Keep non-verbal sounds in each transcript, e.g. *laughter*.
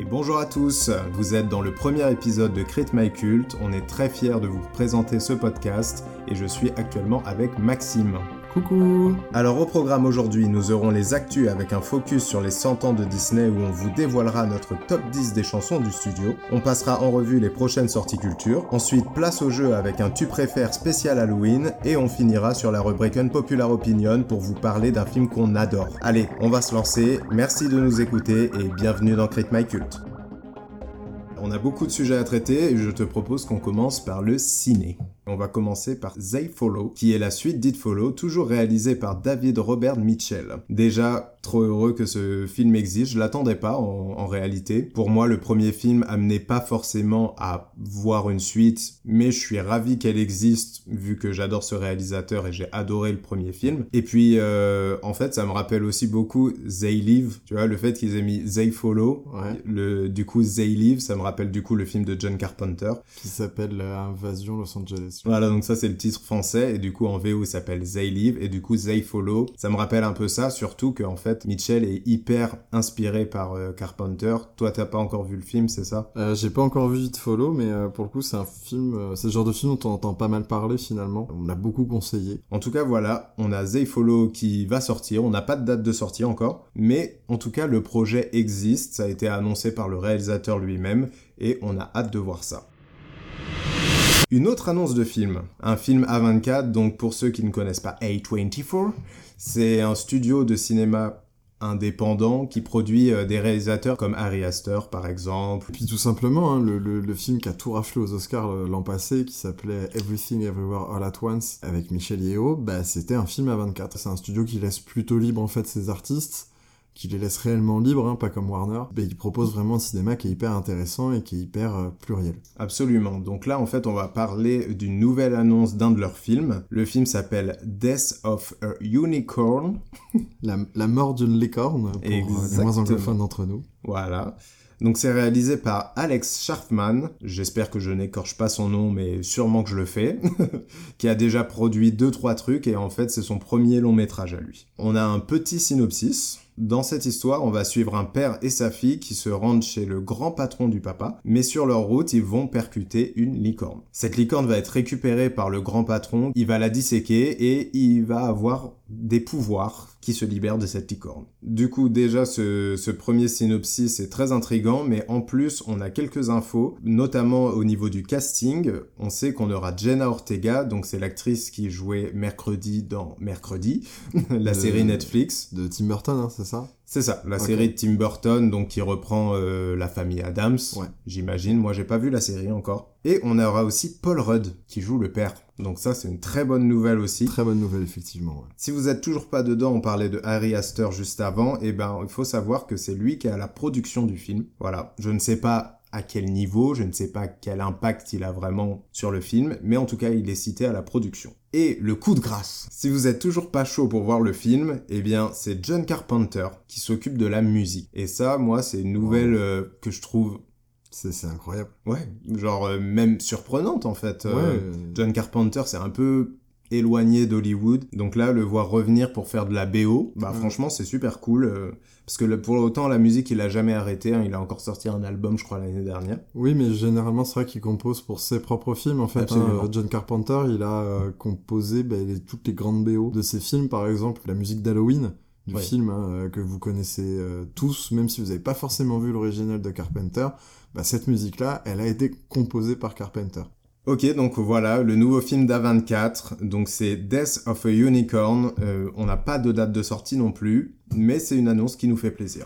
Et bonjour à tous, vous êtes dans le premier épisode de Crit My Cult, on est très fiers de vous présenter ce podcast et je suis actuellement avec Maxime. Coucou Alors au programme aujourd'hui, nous aurons les actus avec un focus sur les 100 ans de Disney où on vous dévoilera notre top 10 des chansons du studio. On passera en revue les prochaines sorties culture. Ensuite, place au jeu avec un tu préfères spécial Halloween et on finira sur la rubrique Unpopular Opinion pour vous parler d'un film qu'on adore. Allez, on va se lancer. Merci de nous écouter et bienvenue dans Crit My Cult. On a beaucoup de sujets à traiter et je te propose qu'on commence par le ciné. On va commencer par They Follow, qui est la suite d'It Follow, toujours réalisée par David Robert Mitchell. Déjà, trop heureux que ce film existe, je l'attendais pas en, réalité. Pour moi, le premier film amenait pas forcément à voir une suite, mais je suis ravi qu'elle existe, vu que j'adore ce réalisateur et j'ai adoré le premier film. Et puis, euh, en fait, ça me rappelle aussi beaucoup They Live, tu vois, le fait qu'ils aient mis They Follow, le, du coup, They Live, ça me rappelle du coup le film de John Carpenter. Qui s'appelle Invasion Los Angeles. Voilà, donc ça c'est le titre français, et du coup en VO il s'appelle They Live, et du coup They Follow. Ça me rappelle un peu ça, surtout qu'en fait Mitchell est hyper inspiré par euh, Carpenter. Toi t'as pas encore vu le film, c'est ça? Euh, J'ai pas encore vu It Follow, mais euh, pour le coup c'est un film, c'est le genre de film dont on entend pas mal parler finalement. On l'a beaucoup conseillé. En tout cas voilà, on a They Follow qui va sortir, on n'a pas de date de sortie encore, mais en tout cas le projet existe, ça a été annoncé par le réalisateur lui-même, et on a hâte de voir ça. Une autre annonce de film, un film A24, donc pour ceux qui ne connaissent pas A24, c'est un studio de cinéma indépendant qui produit euh, des réalisateurs comme Harry Astor par exemple. Puis tout simplement, hein, le, film qui a tout raflé aux Oscars euh, l'an passé, qui s'appelait Everything Everywhere All at Once avec Michel Yeo, bah, c'était un film à 24. C'est un studio qui laisse plutôt libre en fait ses artistes qui les laisse réellement libres, hein, pas comme Warner, mais il propose vraiment un cinéma qui est hyper intéressant et qui est hyper euh, pluriel. Absolument. Donc là, en fait, on va parler d'une nouvelle annonce d'un de leurs films. Le film s'appelle Death of a Unicorn. *laughs* la, mort d'une licorne, pour euh, les moins anglophones d'entre nous. Voilà. Donc c'est réalisé par Alex Schaffman, j'espère que je n'écorche pas son nom mais sûrement que je le fais, *laughs* qui a déjà produit 2-3 trucs et en fait c'est son premier long métrage à lui. On a un petit synopsis, dans cette histoire, on va suivre un père et sa fille qui se rendent chez le grand patron du papa, mais sur leur route, ils vont percuter une licorne. Cette licorne va être récupérée par le grand patron, il va la disséquer et il va avoir des pouvoirs qui se libèrent de cette licorne. Du coup, déjà, ce, premier synopsis est très intrigant, mais en plus, on a quelques infos, notamment au niveau du casting. On sait qu'on aura Jenna Ortega, donc c'est l'actrice qui jouait mercredi dans Mercredi, *laughs* la série Netflix. De Tim Burton, hein, c'est c'est ça, la série de Tim Burton, donc qui reprend euh, la famille Adams, j'imagine. Moi, j'ai pas vu la série encore. Et on aura aussi Paul Rudd qui joue le père. Donc ça, c'est une très bonne nouvelle aussi. Très bonne nouvelle, effectivement. Si vous êtes toujours pas dedans, on parlait de Harry Astor juste avant. Et eh ben, il faut savoir que c'est lui qui est à la production du film. Voilà, je ne sais pas à quel niveau, je ne sais pas quel impact il a vraiment sur le film, mais en tout cas il est cité à la production. Et le coup de grâce, si vous êtes toujours pas chaud pour voir le film, eh bien c'est John Carpenter qui s'occupe de la musique. Et ça, moi, c'est une nouvelle euh, que je trouve c'est incroyable. Ouais, genre euh, même surprenante en fait. Euh, John Carpenter, c'est un peu éloigné d'Hollywood. Donc là, le voir revenir pour faire de la BO, bah franchement, c'est super cool. Euh, parce que pour autant, la musique, il a jamais arrêté. Hein. il a encore sorti un album, je crois, l'année dernière. Oui, mais généralement, c'est vrai qu'il compose pour ses propres films. En fait, hein. John Carpenter, il a euh, composé bah, toutes les grandes BO de ses films. Par exemple, la musique d'Halloween du film hein, euh, que vous connaissez tous, même si vous n'avez pas forcément vu l'original de Carpenter, bah, cette musique-là, elle a été composée par Carpenter. Ok, donc voilà, le nouveau film d'A24, donc c'est Death of a Unicorn, euh, on n'a pas de date de sortie non plus, mais c'est une annonce qui nous fait plaisir.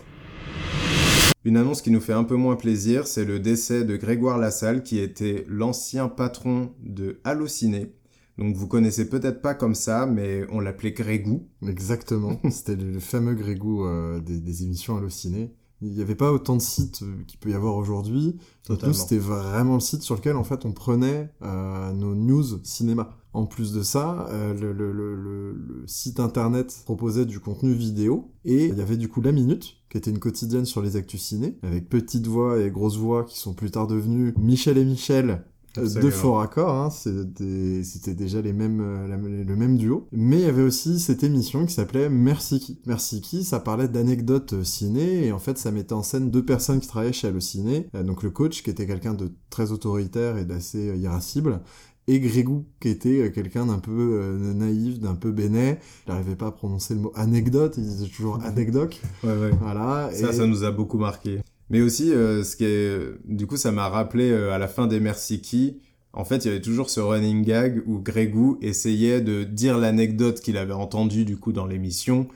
Une annonce qui nous fait un peu moins plaisir, c'est le décès de Grégoire Lassalle, qui était l'ancien patron de Allociné. Donc vous connaissez peut-être pas comme ça, mais on l'appelait Grégou. Exactement, *laughs* c'était le fameux Grégou euh, des, émissions Allociné il n'y avait pas autant de sites euh, qu'il peut y avoir aujourd'hui. Nous, c'était vraiment le site sur lequel, en fait, on prenait euh, nos news cinéma. En plus de ça, euh, le, le, le, le, site internet proposait du contenu vidéo et il y avait du coup La Minute, qui était une quotidienne sur les actus ciné, avec Petite Voix et Grosse Voix qui sont plus tard devenus Michel et Michel de fort accord, hein, c'était déjà les mêmes, euh, le même duo. Mais il y avait aussi cette émission qui s'appelait Merci qui. Merci qui, ça parlait d'anecdotes ciné, et en fait ça mettait en scène deux personnes qui travaillaient chez Allociné. donc le coach qui était quelqu'un de très autoritaire et d'assez irascible, et Grégou, qui était euh, quelqu'un d'un peu euh, naïf, d'un peu bénet. Il n'arrivait pas à prononcer le mot anecdote, il disait toujours *laughs* anecdote. ouais, ouais. Voilà. Ça, ça nous a beaucoup marqué. Mais aussi, euh, ce qui est, du coup, ça m'a rappelé à la fin des Merci Qui, en fait, il y avait toujours ce running gag où Grégou essayait de dire l'anecdote qu'il avait entendue, du coup, dans l'émission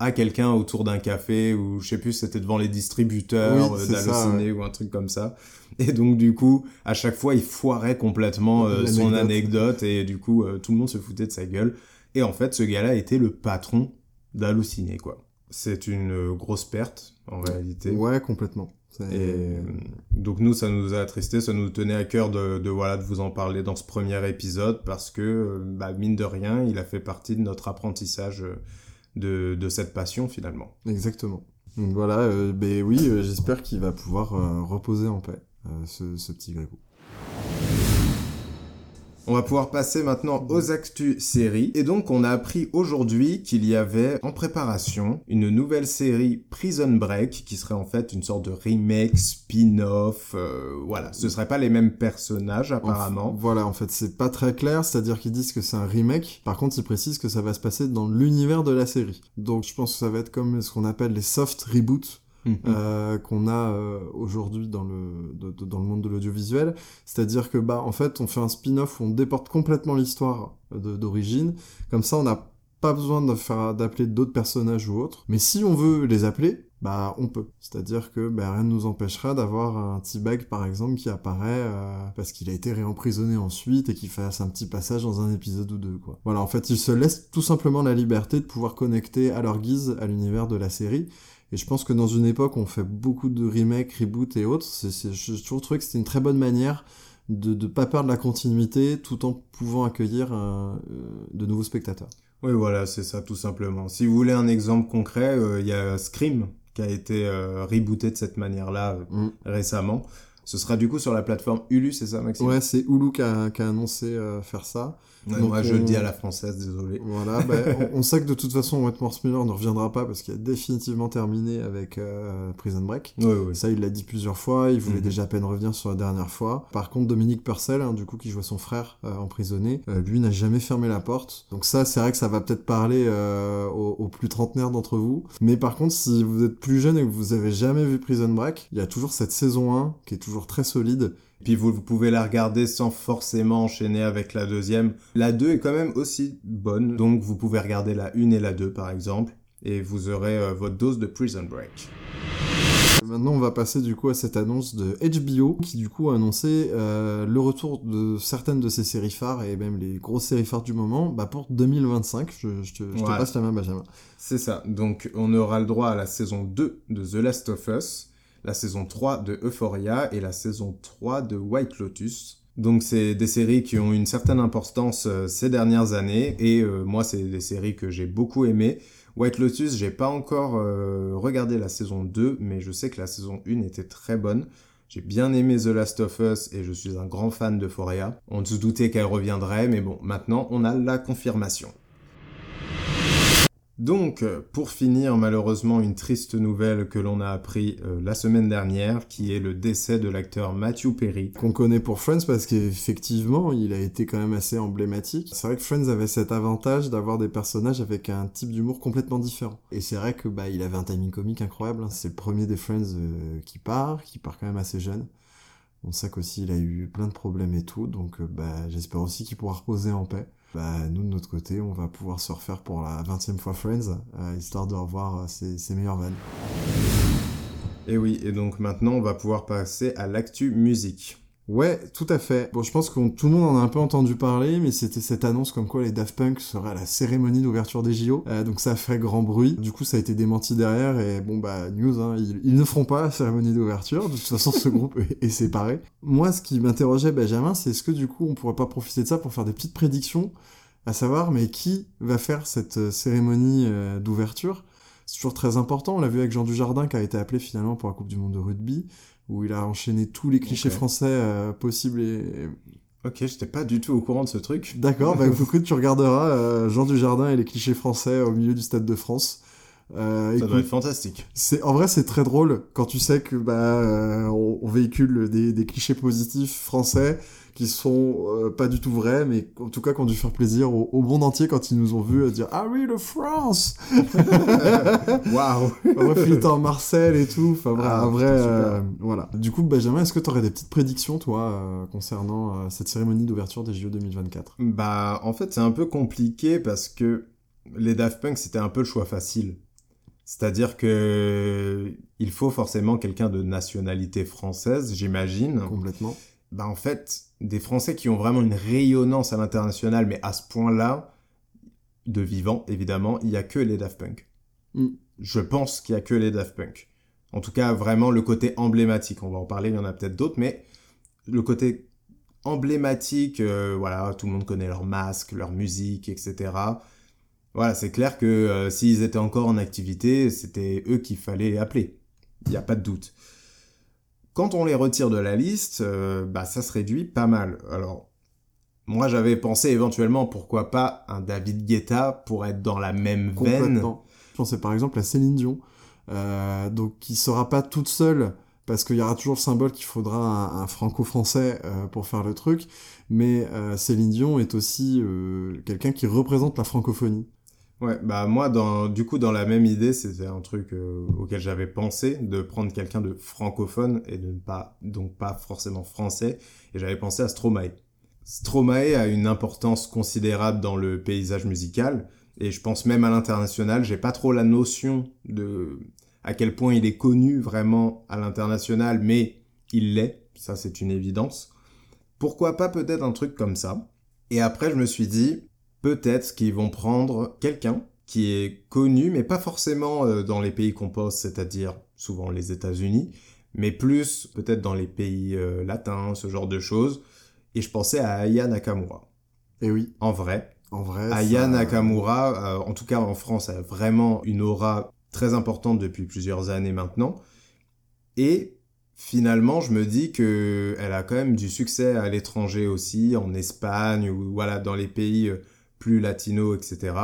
à quelqu'un autour d'un café ou je sais plus c'était devant les distributeurs oui, ou un truc comme ça et donc, du coup, à chaque fois, il foirait complètement euh, son anecdote et du coup, euh, tout le monde se foutait de sa gueule. Et en fait, ce gars-là était le patron d'Halluciné, quoi. C'est une euh, grosse perte, en réalité. Ouais, complètement. Et donc nous, ça nous a attristé, ça nous tenait à cœur de, de, voilà de vous en parler dans ce premier épisode parce que bah, mine de rien, il a fait partie de notre apprentissage de, de cette passion finalement. Exactement. Donc voilà, ben oui, j'espère qu'il va pouvoir reposer en paix. Euh, ce, ce, petit Grégou. On va pouvoir passer maintenant aux actus séries. Et donc, on a appris aujourd'hui qu'il y avait en préparation une nouvelle série Prison Break, qui serait en fait une sorte de remake, spin-off. Euh, voilà, ce seraient pas les mêmes personnages apparemment. voilà, en fait, c'est pas très clair, c'est-à-dire qu'ils disent que c'est un remake. Par contre, ils précisent que ça va se passer dans l'univers de la série. Donc, je pense que ça va être comme ce qu'on appelle les soft reboots Mhm. Euh, qu'on a euh, aujourd'hui dans le dans le monde de l'audiovisuel, c'est-à-dire que bah en fait on fait un spin-off où on déporte complètement l'histoire d'origine, comme ça on n'a pas besoin de faire d'appeler d'autres personnages ou autres, mais si on veut les appeler, bah on peut. C'est-à-dire que bah, rien ne nous empêchera d'avoir un T-Bag par exemple qui apparaît euh, parce qu'il a été réemprisonné ensuite et qui fasse un petit passage dans un épisode ou deux quoi. Voilà, en fait, ils se laissent tout simplement la liberté de pouvoir connecter à leur guise à l'univers de la série et je pense que dans une époque où on fait beaucoup de remakes, reboots et autres, c'est, je toujours trouvé que c'était une très bonne manière de ne pas perdre la continuité tout en pouvant accueillir euh, de nouveaux spectateurs. Oui, voilà, c'est ça tout simplement. Si vous voulez un exemple concret, euh, il y a Scream qui a été euh, rebooté de cette manière-là mm. récemment. Ce sera du coup sur la plateforme Hulu, c'est ça, Maxime? Ouais, c'est Hulu qui a, qui a annoncé faire ça moi, je le dis à la française, désolé. Voilà, bah, *laughs* on, sait que de toute façon, Wetmore Miller ne reviendra pas parce qu'il a définitivement terminé avec euh, Prison Break. Oui, oui. Ça, il l'a dit plusieurs fois. Il voulait mhm. déjà à peine revenir sur la dernière fois. Par contre, Dominique Purcell, hein, du coup, qui jouait son frère euh, emprisonné, euh, lui n'a jamais fermé la porte. Donc ça, c'est vrai que ça va peut-être parler aux, aux, plus trentenaires d'entre vous. Mais par contre, si vous êtes plus jeune et que vous avez jamais vu Prison Break, il y a toujours cette saison 1 qui est toujours très solide puis vous, pouvez la regarder sans forcément enchaîner avec la deuxième. La 2 est quand même aussi bonne, donc vous pouvez regarder la 1 et la 2 par exemple, et vous aurez euh, votre dose de Prison Break. Maintenant, on va passer du coup à cette annonce de HBO qui du coup a annoncé euh, le retour de certaines de ses séries phares et même les grosses séries phares du moment bah, pour 2025. Je, je, te, je te passe la main, Benjamin. C'est ça. Donc, on aura le droit à la saison 2 de The Last of Us la saison 3 de Euphoria et la saison 3 de White Lotus. Donc c'est des séries qui ont une certaine importance euh, ces dernières années et euh, moi c'est des séries que j'ai beaucoup aimées. White Lotus, j'ai pas encore euh, regardé la saison 2 mais je sais que la saison 1 était très bonne. J'ai bien aimé The Last of Us et je suis un grand fan d'Euphoria. On se doutait qu'elle reviendrait mais bon, maintenant on a la confirmation. Donc, pour finir, malheureusement, une triste nouvelle que l'on a appris euh, la semaine dernière, qui est le décès de l'acteur Matthew Perry. Qu'on connaît pour Friends parce qu'effectivement, il a été quand même assez emblématique. C'est vrai que Friends avait cet avantage d'avoir des personnages avec un type d'humour complètement différent. Et c'est vrai que bah, il avait un timing comique incroyable. Hein. C'est le premier des Friends euh, qui part, qui part quand même assez jeune. On sait qu'aussi il a eu plein de problèmes et tout, donc euh, bah, j'espère aussi qu'il pourra reposer en paix bah, nous de notre côté, on va pouvoir se refaire pour la 20e fois Friends, euh, histoire de revoir euh, ses, meilleures vannes. Et oui, et donc maintenant on va pouvoir passer à l'actu musique. Ouais, tout à fait. Bon, je pense que tout le monde en a un peu entendu parler, mais c'était cette annonce comme quoi les Daft Punk seraient à la cérémonie d'ouverture des JO. Euh, donc ça fait grand bruit. Du coup, ça a été démenti derrière et bon bah news, hein, ils, ne feront pas la cérémonie d'ouverture. De toute façon, ce groupe *laughs* est, séparé. Moi, ce qui m'interrogeait Benjamin, c'est est-ce que du coup, on pourrait pas profiter de ça pour faire des petites prédictions, à savoir, mais qui va faire cette euh, cérémonie euh, d'ouverture? C'est toujours très important. On l'a vu avec Jean Dujardin qui a été appelé finalement pour la Coupe du Monde de rugby où il a enchaîné tous les clichés français euh, possibles et Ok, j'étais pas du tout au courant de ce truc. D'accord, bah *laughs* écoute, tu regarderas euh, Jean Dujardin et les clichés français au milieu du Stade de France. Euh, ça doit être fantastique. C'est en vrai c'est très drôle quand tu sais que bah euh, on, véhicule des, des, clichés positifs français qui sont euh, pas du tout vrais, mais en tout cas qui ont dû faire plaisir au, monde entier quand ils nous ont vus dire ah oui le France. *laughs* Waouh. Était en Marseille et tout. Enfin vrai, ah, vrai voilà. Du coup Benjamin, est-ce que tu aurais des petites prédictions toi concernant cette cérémonie d'ouverture des JO 2024 Bah en fait c'est un peu compliqué parce que les Daft Punk c'était un peu le choix facile c'est-à-dire que il faut forcément quelqu'un de nationalité française, j'imagine. Complètement. Bah en fait, des Français qui ont vraiment une rayonnance à l'international, mais à ce point-là, de vivant, évidemment, il n'y a que les Daft Punk. Mm. Je pense qu'il n'y a que les Daft Punk. En tout cas, vraiment le côté emblématique. On va en parler, il y en a peut-être d'autres, mais le côté emblématique, euh, voilà, tout le monde connaît leur masque, leur musique, etc. Voilà, c'est clair que euh, s'ils étaient encore en activité, c'était eux qu'il fallait appeler. Il n'y a pas de doute. Quand on les retire de la liste, euh, bah, ça se réduit pas mal. Alors, moi j'avais pensé éventuellement, pourquoi pas, un David Guetta pour être dans la même veine. Je pensais par exemple à Céline Dion, euh, donc qui sera pas toute seule parce qu'il y aura toujours le symbole qu'il faudra un, franco-français pour faire le truc, mais Céline Dion est aussi quelqu'un qui représente la francophonie. Ouais, bah moi, du coup, dans la même idée, c'était un truc euh, auquel j'avais pensé, de prendre quelqu'un de francophone et de ne pas, donc pas forcément français, et j'avais pensé à Stromae. Stromae a une importance considérable dans le paysage musical, et je pense même à l'international, j'ai pas trop la notion de à quel point il est connu vraiment à l'international, mais il l'est, ça c'est une évidence. Pourquoi pas peut-être un truc comme ça. Et après, je me suis dit, peut-être qu'ils vont prendre quelqu'un qui est connu, mais pas forcément euh, dans les pays qu'on pose, c'est-à-dire souvent les États-Unis, mais plus peut-être dans les pays euh, latins, ce genre de choses. Et je pensais à Aya Nakamura. Et oui. En vrai. En vrai. Aya Nakamura, euh, en tout cas en France, a vraiment une aura très importante depuis plusieurs années maintenant. Et finalement, je me dis que elle a quand même du succès à l'étranger aussi, en Espagne ou voilà dans les pays plus latino, etc.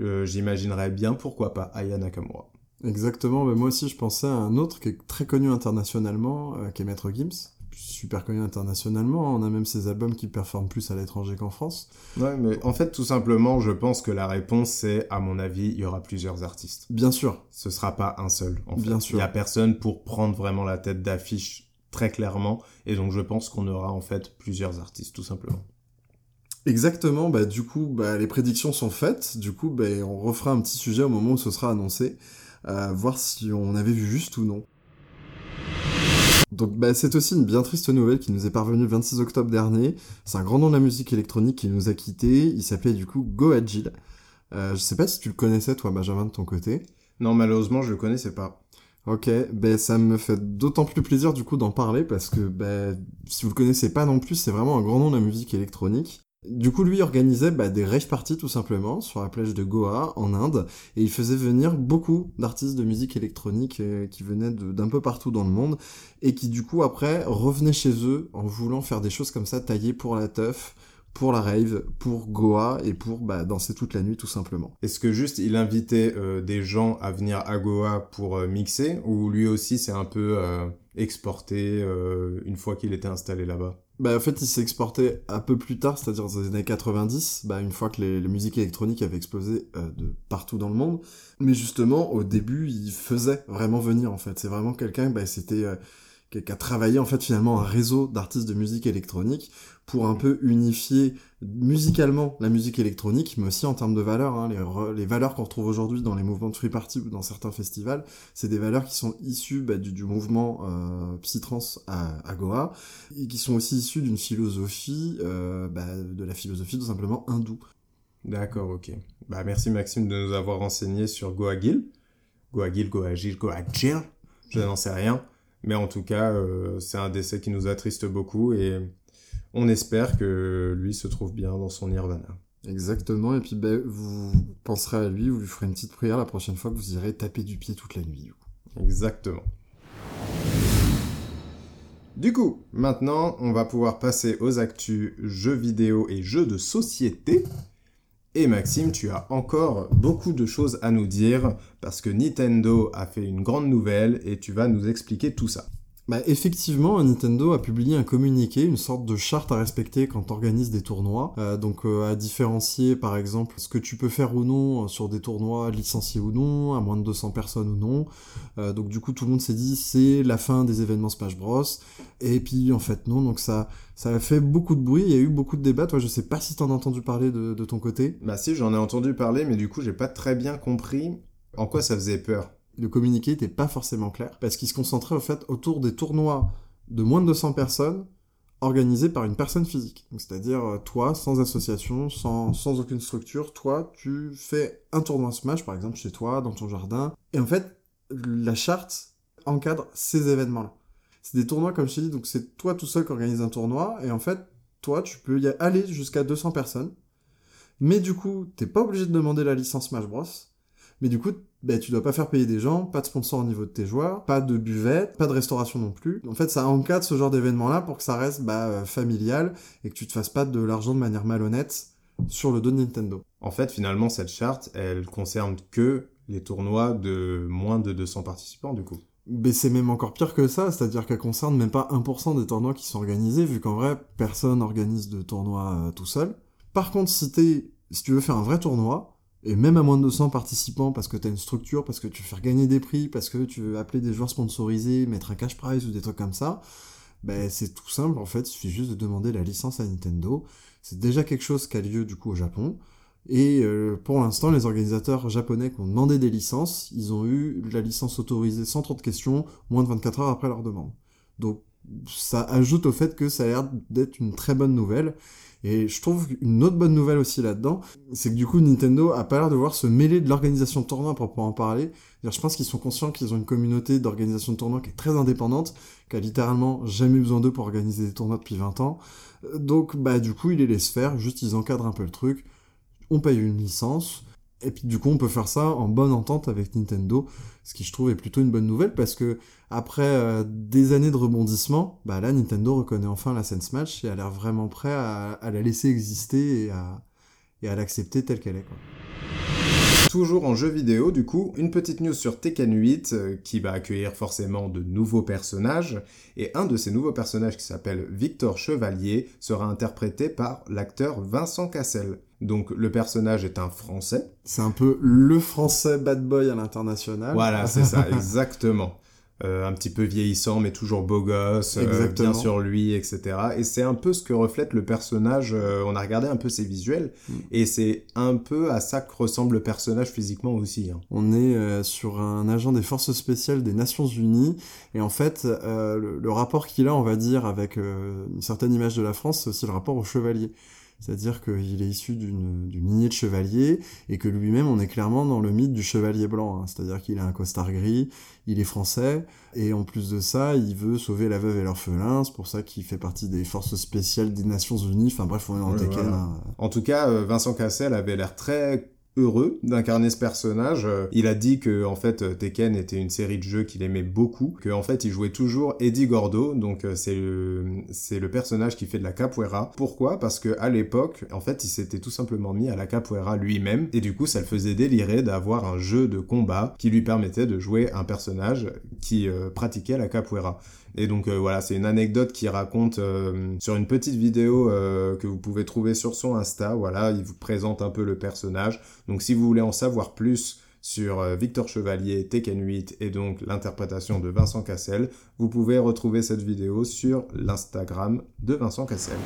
Euh, j'imaginerais bien, pourquoi pas, Aya Nakamura. Exactement, mais moi aussi je pensais à un autre qui est très connu internationalement, euh, qui est Maître Gims. Super connu internationalement, on a même ses albums qui performent plus à l'étranger qu'en France. Ouais, mais en fait, tout simplement, je pense que la réponse c'est, à mon avis, il y aura plusieurs artistes. Bien sûr. Ce sera pas un seul. En Bien sûr. Il y a personne pour prendre vraiment la tête d'affiche très clairement, et donc je pense qu'on aura en fait plusieurs artistes, tout simplement. Exactement, bah du coup, bah, les prédictions sont faites, du coup, bah, on refera un petit sujet au moment où ce sera annoncé, euh, voir si on avait vu juste ou non. Donc bah, c'est aussi une bien triste nouvelle qui nous est parvenue le 26 octobre dernier. C'est un grand nom de la musique électronique qui nous a quittés. Il s'appelait du coup Go Agile. Euh, je sais pas si tu le connaissais toi Benjamin de ton côté. Non malheureusement je le connaissais pas. Ok, ben ça me fait d'autant plus plaisir du coup d'en parler parce que ben, si vous le connaissez pas non plus, c'est vraiment un grand nom de la musique électronique. Du coup, lui organisait bah, des rave parties tout simplement sur la plage de Goa en Inde et il faisait venir beaucoup d'artistes de musique électronique euh, qui venaient d'un peu partout dans le monde et qui du coup après revenaient chez eux en voulant faire des choses comme ça taillées pour la teuf, pour la rave, pour Goa et pour bah, danser toute la nuit tout simplement. Est-ce que juste il invitait euh, des gens à venir à Goa pour euh, mixer ou lui aussi c'est un peu exporté une fois qu'il était installé là-bas bah, en fait, il s'est exporté un peu plus tard, c'est-à-dire dans les années 90, bah, une fois que les, musiques électroniques avaient explosé euh, de partout dans le monde. Mais justement, au début, il faisait vraiment venir, en fait. C'est vraiment quelqu'un, bah, c'était, euh, qui a travaillé, en fait, finalement, un réseau d'artistes de musique électronique pour un peu unifier musicalement la musique électronique, mais aussi en termes de valeurs. Hein, les, valeurs qu'on retrouve aujourd'hui dans les mouvements de free party ou dans certains festivals, c'est des valeurs qui sont issues bah, du, mouvement euh, psytrance à, à, Goa, et qui sont aussi issues d'une philosophie, euh, bah, de la philosophie tout simplement hindoue. D'accord, ok. Bah, merci Maxime de nous avoir renseigné sur Goa Gil. Goa Gil, Goa Goa je n'en sais rien. Mais en tout cas, euh, c'est un décès qui nous attriste beaucoup et on espère que lui se trouve bien dans son nirvana. Exactement, et puis ben, vous penserez à lui, vous lui ferez une petite prière la prochaine fois que vous irez taper du pied toute la nuit. Exactement. Du coup, maintenant, on va pouvoir passer aux actus jeux vidéo et jeux de société. Et Maxime, tu as encore beaucoup de choses à nous dire parce que Nintendo a fait une grande nouvelle et tu vas nous expliquer tout ça. Bah, effectivement, Nintendo a publié un communiqué, une sorte de charte à respecter quand tu organises des tournois. Euh, donc euh, à différencier par exemple ce que tu peux faire ou non sur des tournois licenciés ou non, à moins de 200 personnes ou non. Euh, donc du coup tout le monde s'est dit c'est la fin des événements Smash Bros. Et puis en fait non, donc ça, ça a fait beaucoup de bruit, il y a eu beaucoup de débats. Toi je sais pas si t'en as entendu parler de, de ton côté. Bah si j'en ai entendu parler mais du coup j'ai pas très bien compris en quoi ça faisait peur le communiqué n'était pas forcément clair, parce qu'il se concentrait en fait autour des tournois de moins de 200 personnes organisés par une personne physique. C'est-à-dire euh, toi, sans association, sans, sans aucune structure, toi, tu fais un tournoi Smash, par exemple, chez toi, dans ton jardin. Et en fait, la charte encadre ces événements-là. C'est des tournois, comme je t'ai dit, donc c'est toi tout seul qui organise un tournoi, et en fait, toi, tu peux y aller jusqu'à 200 personnes. Mais du coup, t'es pas obligé de demander la licence Smash Bros. Mais du coup, ben, tu dois pas faire payer des gens, pas de sponsor au niveau de tes joueurs, pas de buvette, pas de restauration non plus. En fait, ça encadre ce genre d'événement-là pour que ça reste bah, euh, familial et que tu te fasses pas de l'argent de manière malhonnête sur le dos de Nintendo. En fait, finalement, cette charte, elle concerne que les tournois de moins de 200 participants, du coup. Mais c'est même encore pire que ça, c'est-à-dire qu'elle concerne même pas 1% des tournois qui sont organisés, vu qu'en vrai, personne organise de tournois euh, tout seul. Par contre, si, si tu veux faire un vrai tournoi, et même à moins de 200 participants, parce que tu as une structure, parce que tu veux faire gagner des prix, parce que tu veux appeler des joueurs sponsorisés, mettre un cash prize ou des trucs comme ça, ben c'est tout simple en fait, il suffit juste de demander la licence à Nintendo. C'est déjà quelque chose qui a lieu du coup au Japon. Et euh, pour l'instant, les organisateurs japonais qui ont demandé des licences, ils ont eu la licence autorisée sans trop de questions, moins de 24 heures après leur demande. Donc ça ajoute au fait que ça a l'air d'être une très bonne nouvelle. Et je trouve une autre bonne nouvelle aussi là-dedans, c'est que du coup Nintendo a pas l'air de vouloir se mêler de l'organisation de tournois pour en parler. Je pense qu'ils sont conscients qu'ils ont une communauté d'organisation de tournois qui est très indépendante, qui a littéralement jamais besoin d'eux pour organiser des tournois depuis 20 ans. Donc bah du coup ils les laissent faire, juste ils encadrent un peu le truc. On paye une licence, et puis du coup, on peut faire ça en bonne entente avec Nintendo, ce qui je trouve est plutôt une bonne nouvelle parce que après euh, des années de rebondissement, bah là Nintendo reconnaît enfin la scène Smash et a l'air vraiment prêt à, la laisser exister et à, l'accepter telle qu'elle est. Toujours en jeu vidéo, du coup, une petite news sur Tekken 8 euh, qui va accueillir forcément de nouveaux personnages. Et un de ces nouveaux personnages qui s'appelle Victor Chevalier sera interprété par l'acteur Vincent Cassel. Donc le personnage est un français. C'est un peu le français bad boy à l'international. Voilà, c'est ça, *laughs* exactement. Euh, un petit peu vieillissant mais toujours beau gosse, euh, bien sur lui, etc. Et c'est un peu ce que reflète le personnage. Euh, on a regardé un peu ses visuels mm. et c'est un peu à ça que ressemble le personnage physiquement aussi. Hein. On est sur un agent des forces spéciales des Nations Unies et en fait le, le, rapport qu'il a, on va dire, avec une certaine image de la France, c'est aussi le rapport au chevalier. C'est-à-dire qu'il est issu d'une lignée de chevaliers et que lui-même, on est clairement dans le mythe du chevalier blanc. Hein. C'est-à-dire qu'il a un costard gris, il est français et en plus de ça, il veut sauver la veuve et l'orphelin. C'est pour ça qu'il fait partie des forces spéciales des Nations Unies. Enfin bref, on est en Tekken. Hein. En tout cas, euh, Vincent Cassel avait l'air très heureux d'incarner ce personnage. Euh, il a dit que en fait euh, Tekken était une série de jeux qu'il aimait beaucoup, que en fait il jouait toujours Eddie Gordo, donc euh, c'est le c'est le personnage qui fait de la capoeira. Pourquoi? Parce que à l'époque, en fait, il s'était tout simplement mis à la capoeira lui-même et du coup, ça le faisait délirer d'avoir un jeu de combat qui lui permettait de jouer un personnage qui pratiquait la capoeira. Et donc euh, voilà, c'est une anecdote qui raconte euh, sur une petite vidéo euh, que vous pouvez trouver sur son Insta. Voilà, il vous présente un peu le personnage. Donc si vous voulez en savoir plus sur Victor Chevalier, Tekken 8 et donc l'interprétation de Vincent Cassel, vous pouvez retrouver cette vidéo sur l'Instagram de Vincent Cassel.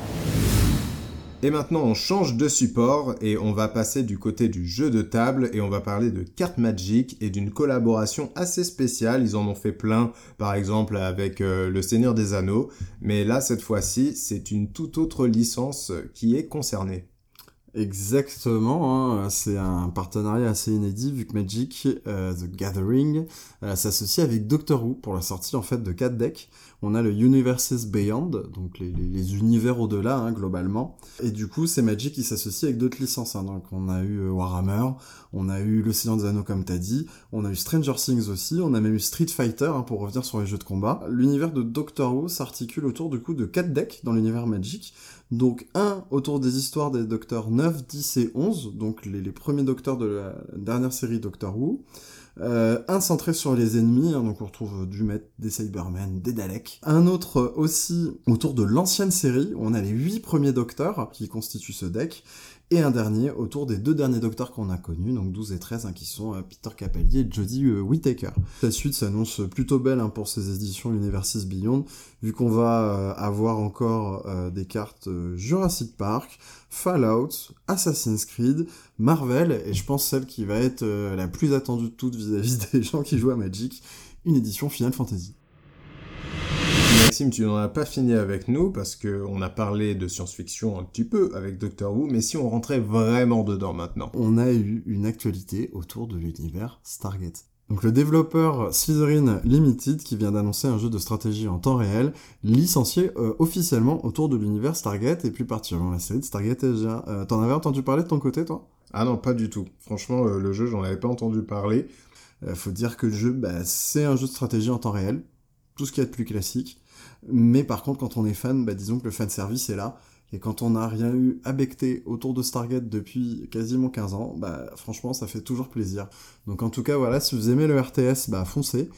Et maintenant, on change de support et on va passer du côté du jeu de table et on va parler de cartes Magic et d'une collaboration assez spéciale. Ils en ont fait plein, par exemple avec euh, Le Seigneur des Anneaux. Mais là, cette fois-ci, c'est une toute autre licence qui est concernée. Exactement, hein. c'est un partenariat assez inédit vu que Magic euh, The Gathering euh, s'associe avec Doctor Who pour la sortie en fait de 4 decks. On a le Universes Beyond, donc les, univers au-delà hein, globalement. Et du coup, c'est Magic qui s'associe avec d'autres licences. Hein. Donc on a eu euh, Warhammer, on a eu l'Océan des Anneaux comme t'as dit, on a eu Stranger Things aussi, on a même eu Street Fighter pour revenir sur les jeux de combat. L'univers de Doctor Who s'articule autour du coup de 4 decks dans l'univers Magic. Donc un autour des histoires des docteurs 9, 10 et 11, donc les, premiers docteurs de la dernière série Doctor Who. Euh, un centré sur les ennemis, hein, donc on retrouve du Met, des Cybermen, des Daleks. Un autre aussi autour de l'ancienne série, où on a les 8 premiers docteurs qui constituent ce deck et un dernier autour des deux derniers docteurs qu'on a connus, donc 12 et 13, hein, qui sont euh, Peter Capaldi et Jodie euh, Whittaker. La suite s'annonce plutôt belle hein, pour ces éditions Universes Beyond, vu qu'on va euh, avoir encore des cartes Jurassic Park, Fallout, Assassin's Creed, Marvel, et je pense celle qui va être la plus attendue de toutes vis-à-vis -vis *laughs* des gens qui jouent à Magic, une édition Final Fantasy. Maxime, tu n'en as pas fini avec nous parce qu'on a parlé de science-fiction un petit peu avec Doctor Who, mais si on rentrait vraiment dedans maintenant On a eu une actualité autour de l'univers Stargate. Donc le développeur Slytherin Limited, qui vient d'annoncer un jeu de stratégie en temps réel, licencié euh, officiellement autour de l'univers Stargate, et plus particulièrement la série de Stargate SG1. Euh, T'en avais entendu parler de ton côté, toi? Ah non, pas du tout. Franchement, euh, le jeu, j'en avais pas entendu parler. faut dire que le jeu, bah, c'est un jeu de stratégie en temps réel, tout ce qu'il y a de plus classique. Mais par contre, quand on est fan, bah, disons que le fan service est là. Et quand on n'a rien eu à becter autour de Stargate depuis quasiment 15 ans, bah franchement ça fait toujours plaisir. Donc en tout cas voilà, si vous aimez le RTS, bah foncez.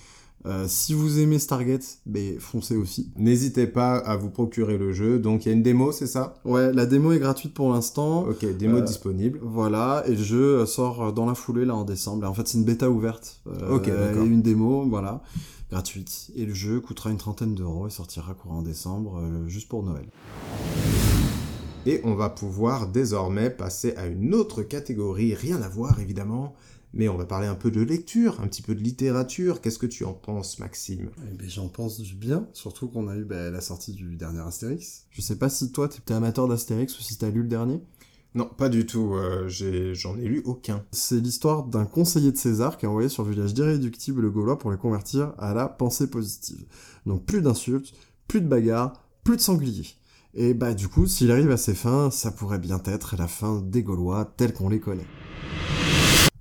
Euh, si vous aimez Stargate, bah, foncez aussi. N'hésitez pas à vous procurer le jeu. Donc il y a une démo, c'est ça? Ouais, la démo est gratuite pour l'instant. Ok, démo euh, disponible. Voilà, et le jeu sort dans la foulée là en décembre. En fait, c'est une bêta ouverte. Euh, ok, d'accord. une démo, voilà gratuite. Et le jeu coûtera une trentaine d'euros et sortira courant décembre, euh, juste pour Noël. Et on va pouvoir désormais passer à une autre catégorie, rien à voir évidemment, mais on va parler un peu de lecture, un petit peu de littérature. Qu'est-ce que tu en penses, Maxime? Eh ben, J'en pense du bien, surtout qu'on a eu ben, la sortie du dernier Astérix. Je sais pas si toi, tu es amateur d'Astérix ou si tu as lu le dernier? Non, pas du tout. Euh, j'en ai, lu aucun. C'est l'histoire d'un conseiller de César qui a envoyé sur le village d'irréductible gaulois pour les convertir à la pensée positive. Donc plus d'insultes, plus de bagarres, plus de sangliers. Et bah du coup, s'il arrive à ses fins, ça pourrait bien être la fin des Gaulois tels qu'on les connaît.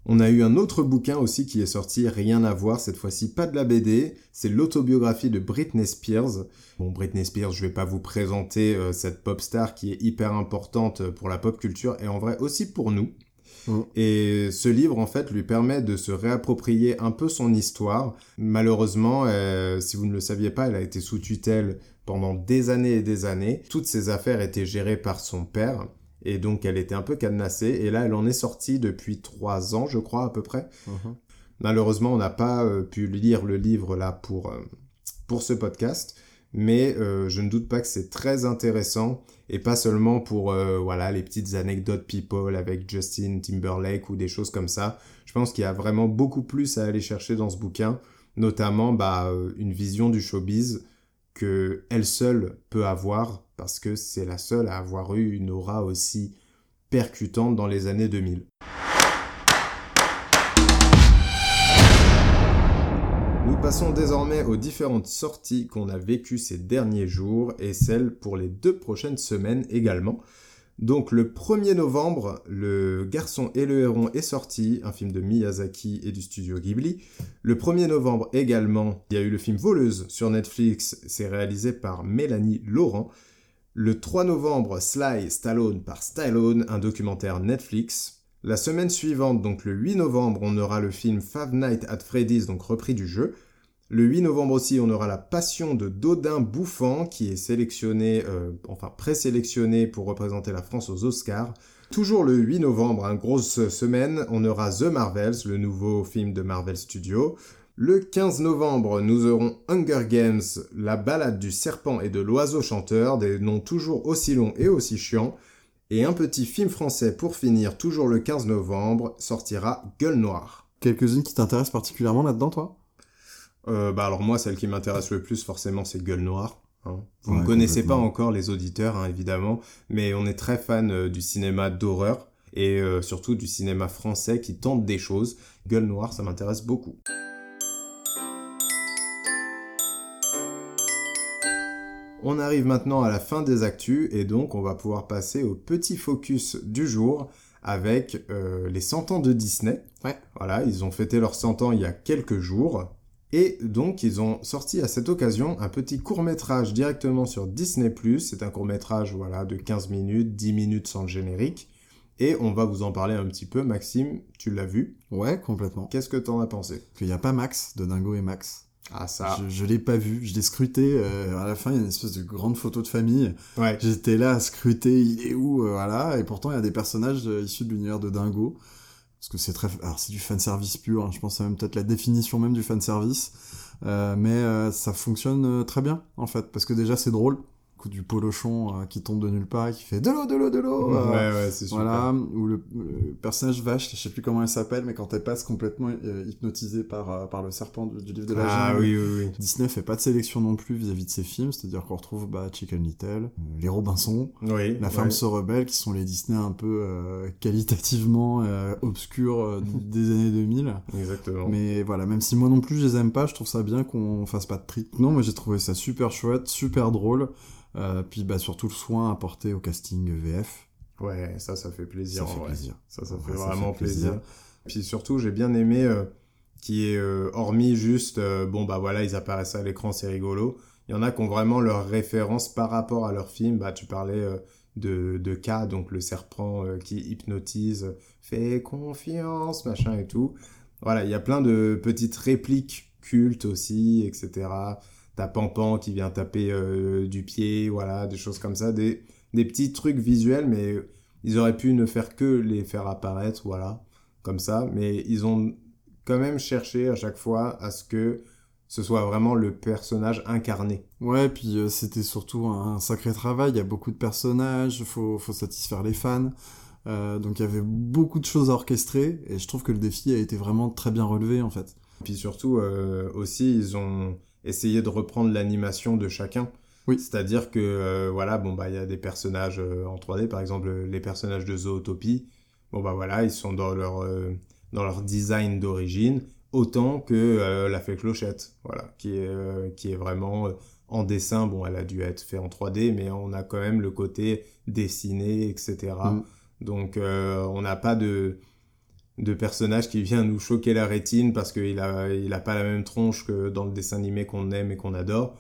On a eu un autre bouquin aussi qui est sorti, rien à voir, cette fois-ci pas de la BD, c'est l'autobiographie de Britney Spears. Bon, Britney Spears, je vais pas vous présenter euh, cette pop star qui est hyper importante pour la pop culture et en vrai aussi pour nous. Mm. Et ce livre, en fait, lui permet de se réapproprier un peu son histoire. Malheureusement, euh, si vous ne le saviez pas, elle a été sous tutelle pendant des années et des années. Toutes ses affaires étaient gérées par son père. Et donc, elle était un peu cadenassée. Et là, elle en est sortie depuis trois ans, je crois, à peu près. Mhm. Malheureusement, on n'a pas euh, pu lire le livre là pour, euh, pour ce podcast. Mais euh, je ne doute pas que c'est très intéressant. Et pas seulement pour voilà, les petites anecdotes people avec Justin Timberlake ou des choses comme ça. Je pense qu'il y a vraiment beaucoup plus à aller chercher dans ce bouquin. Notamment bah, une vision du showbiz elle seule peut avoir parce que c'est la seule à avoir eu une aura aussi percutante dans les années 2000. Nous passons désormais aux différentes sorties qu'on a vécues ces derniers jours et celles pour les deux prochaines semaines également. Donc le 1er novembre, Le Garçon et le Héron est sorti, un film de Miyazaki et du studio Ghibli. Le 1er novembre également, il y a eu le film Voleuse sur Netflix, c'est réalisé par Mélanie Laurent. Le 3 novembre, Sly Stallone par Stallone, un documentaire Netflix. La semaine suivante, donc le 8 novembre, on aura le film Five Nights at Freddy's, donc repris du jeu. Le 8 novembre aussi, on aura La Passion de Dodin Bouffant, qui est sélectionné, euh, enfin présélectionné pour représenter la France aux Oscars. Toujours le 8 novembre, une grosse semaine, on aura The Marvels, le nouveau film de Marvel Studios. Le 15 novembre, nous aurons Hunger Games, la balade du serpent et de l'oiseau chanteur, des noms toujours aussi longs et aussi chiants. Et un petit film français pour finir, toujours le 15 novembre, sortira Gueule Noire. Quelques-unes qui t'intéressent particulièrement là-dedans, toi? Euh, Bah alors moi, celle qui m'intéresse le plus, forcément, c'est Gueule Noire. Hein. Vous ne connaissez pas encore les auditeurs, hein, évidemment, mais on est très fan euh, du cinéma d'horreur et euh, surtout du cinéma français qui tente des choses. Gueule noire, ça m'intéresse beaucoup. On arrive maintenant à la fin des actus et donc on va pouvoir passer au petit focus du jour avec les 100 ans de Disney. Ouais. Voilà, ils ont fêté leurs 100 ans il y a quelques jours. Et donc, ils ont sorti à cette occasion un petit court-métrage directement sur Disney+. C'est un court-métrage, voilà, de 15 minutes, 10 minutes sans le générique. Et on va vous en parler un petit peu. Maxime, tu l'as vu? Ouais, complètement. Qu'est-ce que t'en as pensé? Qu'il n'y a pas Max de Dingo et Max. Ah ça. Je, l'ai pas vu, je l'ai scruté. Euh, à la fin, il y a une espèce de grande photo de famille. Ouais. J'étais là à scruter, il est où, euh, voilà. Et pourtant, il y a des personnages euh, issus de l'univers de Dingo parce que c'est très alors c'est du fan service pur hein. je pense c'est même peut-être la définition même du fan service euh, mais euh, ça fonctionne euh, très bien en fait. Parce que déjà c'est drôle du polochon euh, qui tombe de nulle part, qui fait de l'eau, de l'eau, de l'eau. ouais, ouais, c'est. Voilà, ou le, personnage vache, je sais plus comment elle s'appelle, mais quand elle passe complètement euh, hypnotisée par, euh, par le serpent du, livre de la ah, oui, oui, oui. Disney fait pas de sélection non plus vis-à-vis de ses films, c'est-à-dire qu'on retrouve bah, Chicken Little, les Robinson, oui, La femme se rebelle, qui sont les Disney un peu qualitativement obscurs *laughs* des années 2000. Exactement. Mais voilà, même si moi non plus je les aime pas, je trouve ça bien qu'on fasse pas de tri. Non, moi j'ai trouvé ça super chouette, super drôle. Euh, puis bah, surtout le soin apporté au casting VF. Ouais, ça, ça fait plaisir. Ça fait plaisir. Ça, ça fait vraiment plaisir. Puis surtout, j'ai bien aimé euh, qui est euh, hormis juste, bon bah voilà, ils apparaissent à l'écran, c'est rigolo. Il y en a qui ont vraiment leur référence par rapport à leur film. Bah, tu parlais de, de K, donc le serpent qui hypnotise, fait confiance, machin et tout. Voilà, il y a plein de petites répliques cultes aussi, etc t'as Pampan qui vient taper euh, du pied, voilà, des choses comme ça, des, des petits trucs visuels, mais ils auraient pu ne faire que les faire apparaître, voilà, comme ça, mais ils ont quand même cherché à chaque fois à ce que ce soit vraiment le personnage incarné. Ouais, puis euh, c'était surtout un, sacré travail, il y a beaucoup de personnages, faut, faut satisfaire les fans. Euh, donc il y avait beaucoup de choses à orchestrer et je trouve que le défi a été vraiment très bien relevé en fait. Puis surtout aussi ils ont essayer de reprendre l'animation de chacun. Oui. C'est-à-dire que euh, voilà, bon bah il y a des personnages euh, en 3D, par exemple les personnages de Zootopie. Bon bah voilà, ils sont dans leur euh, dans leur design d'origine autant que la fée clochette, voilà, qui est qui est vraiment en dessin. Bon, elle a dû être faite en 3D, mais on a quand même le côté dessiné, etc. Mm. Donc on n'a pas de de personnage qui vient nous choquer la rétine parce qu'il a, il a pas la même tronche que dans le dessin animé qu'on aime et qu'on adore.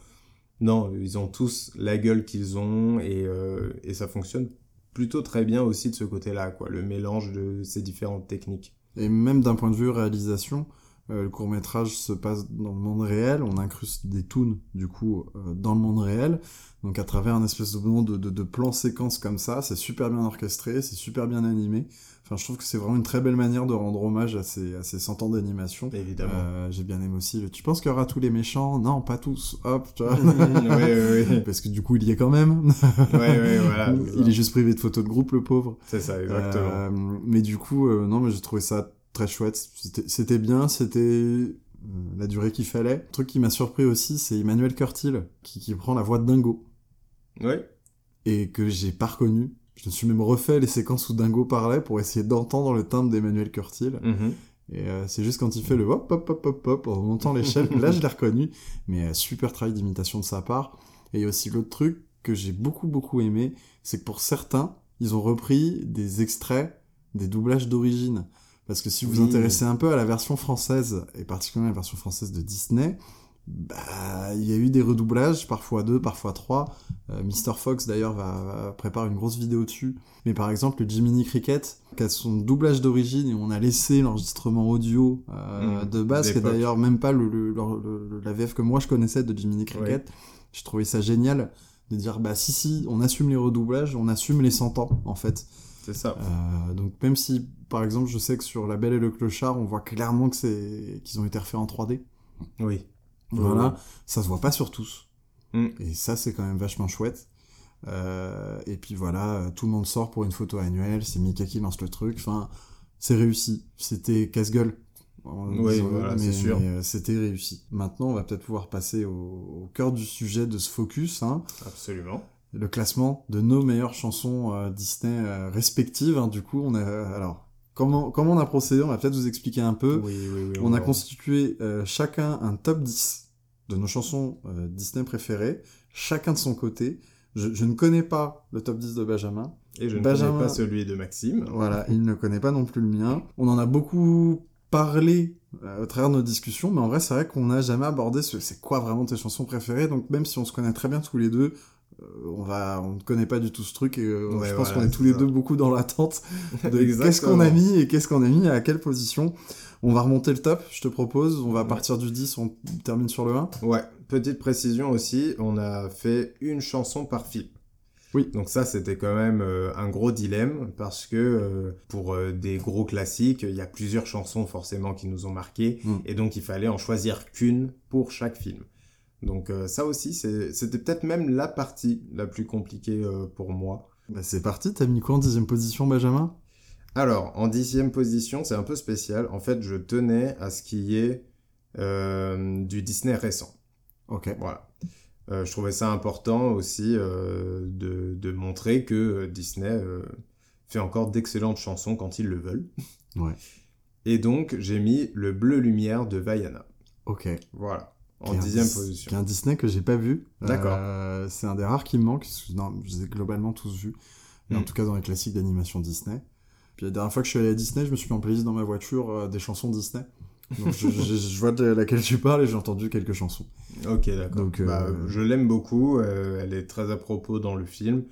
Non, ils ont tous la gueule qu'ils ont et, euh, et ça fonctionne plutôt très bien aussi de ce côté-là, quoi, le mélange de ces différentes techniques. Et même d'un point de vue réalisation, euh, le court métrage se passe dans le monde réel, on incruste des toons du coup euh, dans le monde réel, donc à travers un espèce de, de, de, plan séquence comme ça, c'est super bien orchestré, c'est super bien animé. Enfin, je trouve que c'est vraiment une très belle manière de rendre hommage à ces, à ces 100 ans d'animation. Évidemment. Euh, j'ai bien aimé aussi. Tu penses qu'il y aura tous les méchants? Non, pas tous. Hop, tu vois. oui, oui, *laughs* Parce que du coup, il y est quand même. oui, oui, voilà. *laughs* il est juste privé de photos de groupe, le pauvre. C'est ça, exactement. mais du coup, non, mais j'ai trouvé ça très chouette. C'était bien, c'était euh, la durée qu'il fallait. Le truc qui m'a surpris aussi, c'est Emmanuel Curtil, qui, qui, prend la voix de Dingo. Oui. Et que j'ai pas reconnu. Je me suis même refait les séquences où Dingo parlait pour essayer d'entendre le timbre d'Emmanuel Curtil. Mm-hmm. Et euh, c'est juste quand il fait le hop hop hop hop hop en montant l'échelle, *laughs* là je l'ai reconnu. Mais euh, super travail d'imitation de sa part. Et il y a aussi l'autre truc que j'ai beaucoup beaucoup aimé, c'est que pour certains, ils ont repris des extraits des doublages d'origine. Parce que si vous vous intéressez un peu à la version française, et particulièrement la version française de Disney, bah, il y a eu des redoublages, parfois deux, parfois trois. Euh, Mr. Fox d'ailleurs va, préparer une grosse vidéo dessus. Mais par exemple, le Jiminy Cricket, qui a son doublage d'origine et on a laissé l'enregistrement audio euh, mmh, de base, qui est d'ailleurs même pas le, la VF que moi je connaissais de Jiminy Cricket. Je trouvais ça génial de dire bah si si, on assume les redoublages, on assume les 100 ans en fait. C'est ça. Euh, donc même si, par exemple, je sais que sur La Belle et le Clochard, on voit clairement que c'est qu'ils ont été refaits en 3D. Oui. Voilà, ça se voit pas sur tous. Mm. Et ça, c'est quand même vachement chouette. Euh, et puis voilà, tout le monde sort pour une photo annuelle, c'est Mika qui lance le truc. Enfin, c'est réussi. C'était casse-gueule. Oui, voilà, c'est sûr. Mais c'était réussi. Maintenant, on va peut-être pouvoir passer au, au, cœur du sujet de ce focus. Hein. Absolument le classement de nos meilleures chansons euh, Disney euh, respectives. Hein. Du coup, on a alors comment comment on a procédé? On va peut-être vous expliquer un peu. Oui, oui, oui, on, a constitué euh, chacun un top 10 de nos chansons Disney préférées, chacun de son côté. Je, ne connais pas le top 10 de Benjamin. Et je ne connais pas celui de Maxime. Voilà, il ne connaît pas non plus le mien. On en a beaucoup parlé au travers de nos discussions, mais en vrai, c'est vrai qu'on n'a jamais abordé ce c'est quoi vraiment tes chansons préférées? Donc même si on se connaît très bien tous les deux, euh, on va, on ne connaît pas du tout ce truc et euh, je pense qu'on est tous les deux beaucoup dans l'attente *laughs* de qu'est-ce qu'on a mis et qu'est-ce qu'on a mis à quelle position. On va remonter le top, je te propose. On va partir du 10, on termine sur le 1. Ouais, petite précision aussi, on a fait une chanson par film. Oui. Donc ça, c'était quand même euh, un gros dilemme parce que pour des gros classiques, il y a plusieurs chansons forcément qui nous ont marqué mm. et donc il fallait en choisir qu'une pour chaque film. Donc euh, ça aussi, c'était peut-être même la partie la plus compliquée euh, pour moi. Bah c'est parti, t'as mis quoi en dixième position, Benjamin? Alors, en dixième position, c'est un peu spécial. En fait, je tenais à ce qu'il y ait euh, du Disney récent. Ok. Voilà. je trouvais ça important aussi de, de, montrer que Disney fait encore d'excellentes chansons quand ils le veulent. Ouais. Et donc, j'ai mis le Bleu Lumière de Vaiana. Ok. Voilà. En dixième position. Qui est un Disney que j'ai pas vu. D'accord. Euh, c'est un des rares qui me manque. Non, je les ai globalement tous vus. Mais en hmm. tout cas dans les classiques d'animation Disney. Puis la dernière fois que je suis allé à Disney, je me suis mis en playlist dans ma voiture euh, des chansons Disney. Donc je, je, vois de laquelle tu parles et j'ai entendu quelques chansons. Ok, d'accord. Donc bah, euh, je l'aime beaucoup. Elle est très à propos dans le film.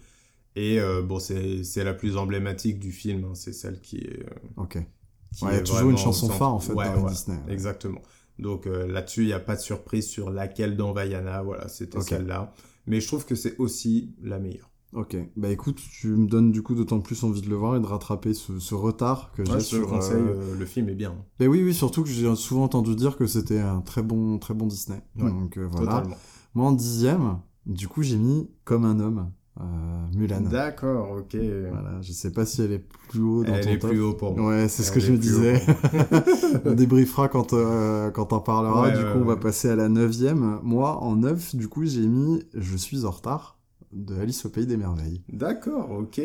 Et bon, c'est la plus emblématique du film. Hein. C'est celle qui est. ok. Qui ouais, il y a toujours une chanson phare en fait dans Disney. Exactement. Donc euh, là-dessus, il n'y a pas de surprise sur laquelle dans Vaiana. Voilà, c'était celle-là. Mais je trouve que c'est aussi la meilleure. Ok, bah écoute, tu me donnes du coup d'autant plus envie de le voir et de rattraper ce, retard que j'ai sur. Je conseille, euh, le film est bien. Mais oui, oui, surtout que j'ai souvent entendu dire que c'était un très bon, très bon Disney. Donc euh, voilà. Totalement. Moi en dixième, du coup j'ai mis comme un homme. Euh, Mulan. D'accord, ok. Voilà, je sais pas si elle est plus haut dans elle est plus haut pour moi. Ouais, c'est ce que je me disais. *laughs* on débriefera quand euh, quand on parlera. du coup, on va passer à la neuvième. Moi, en neuf, du coup, j'ai mis Je suis en retard de Alice au pays des merveilles. D'accord, ok.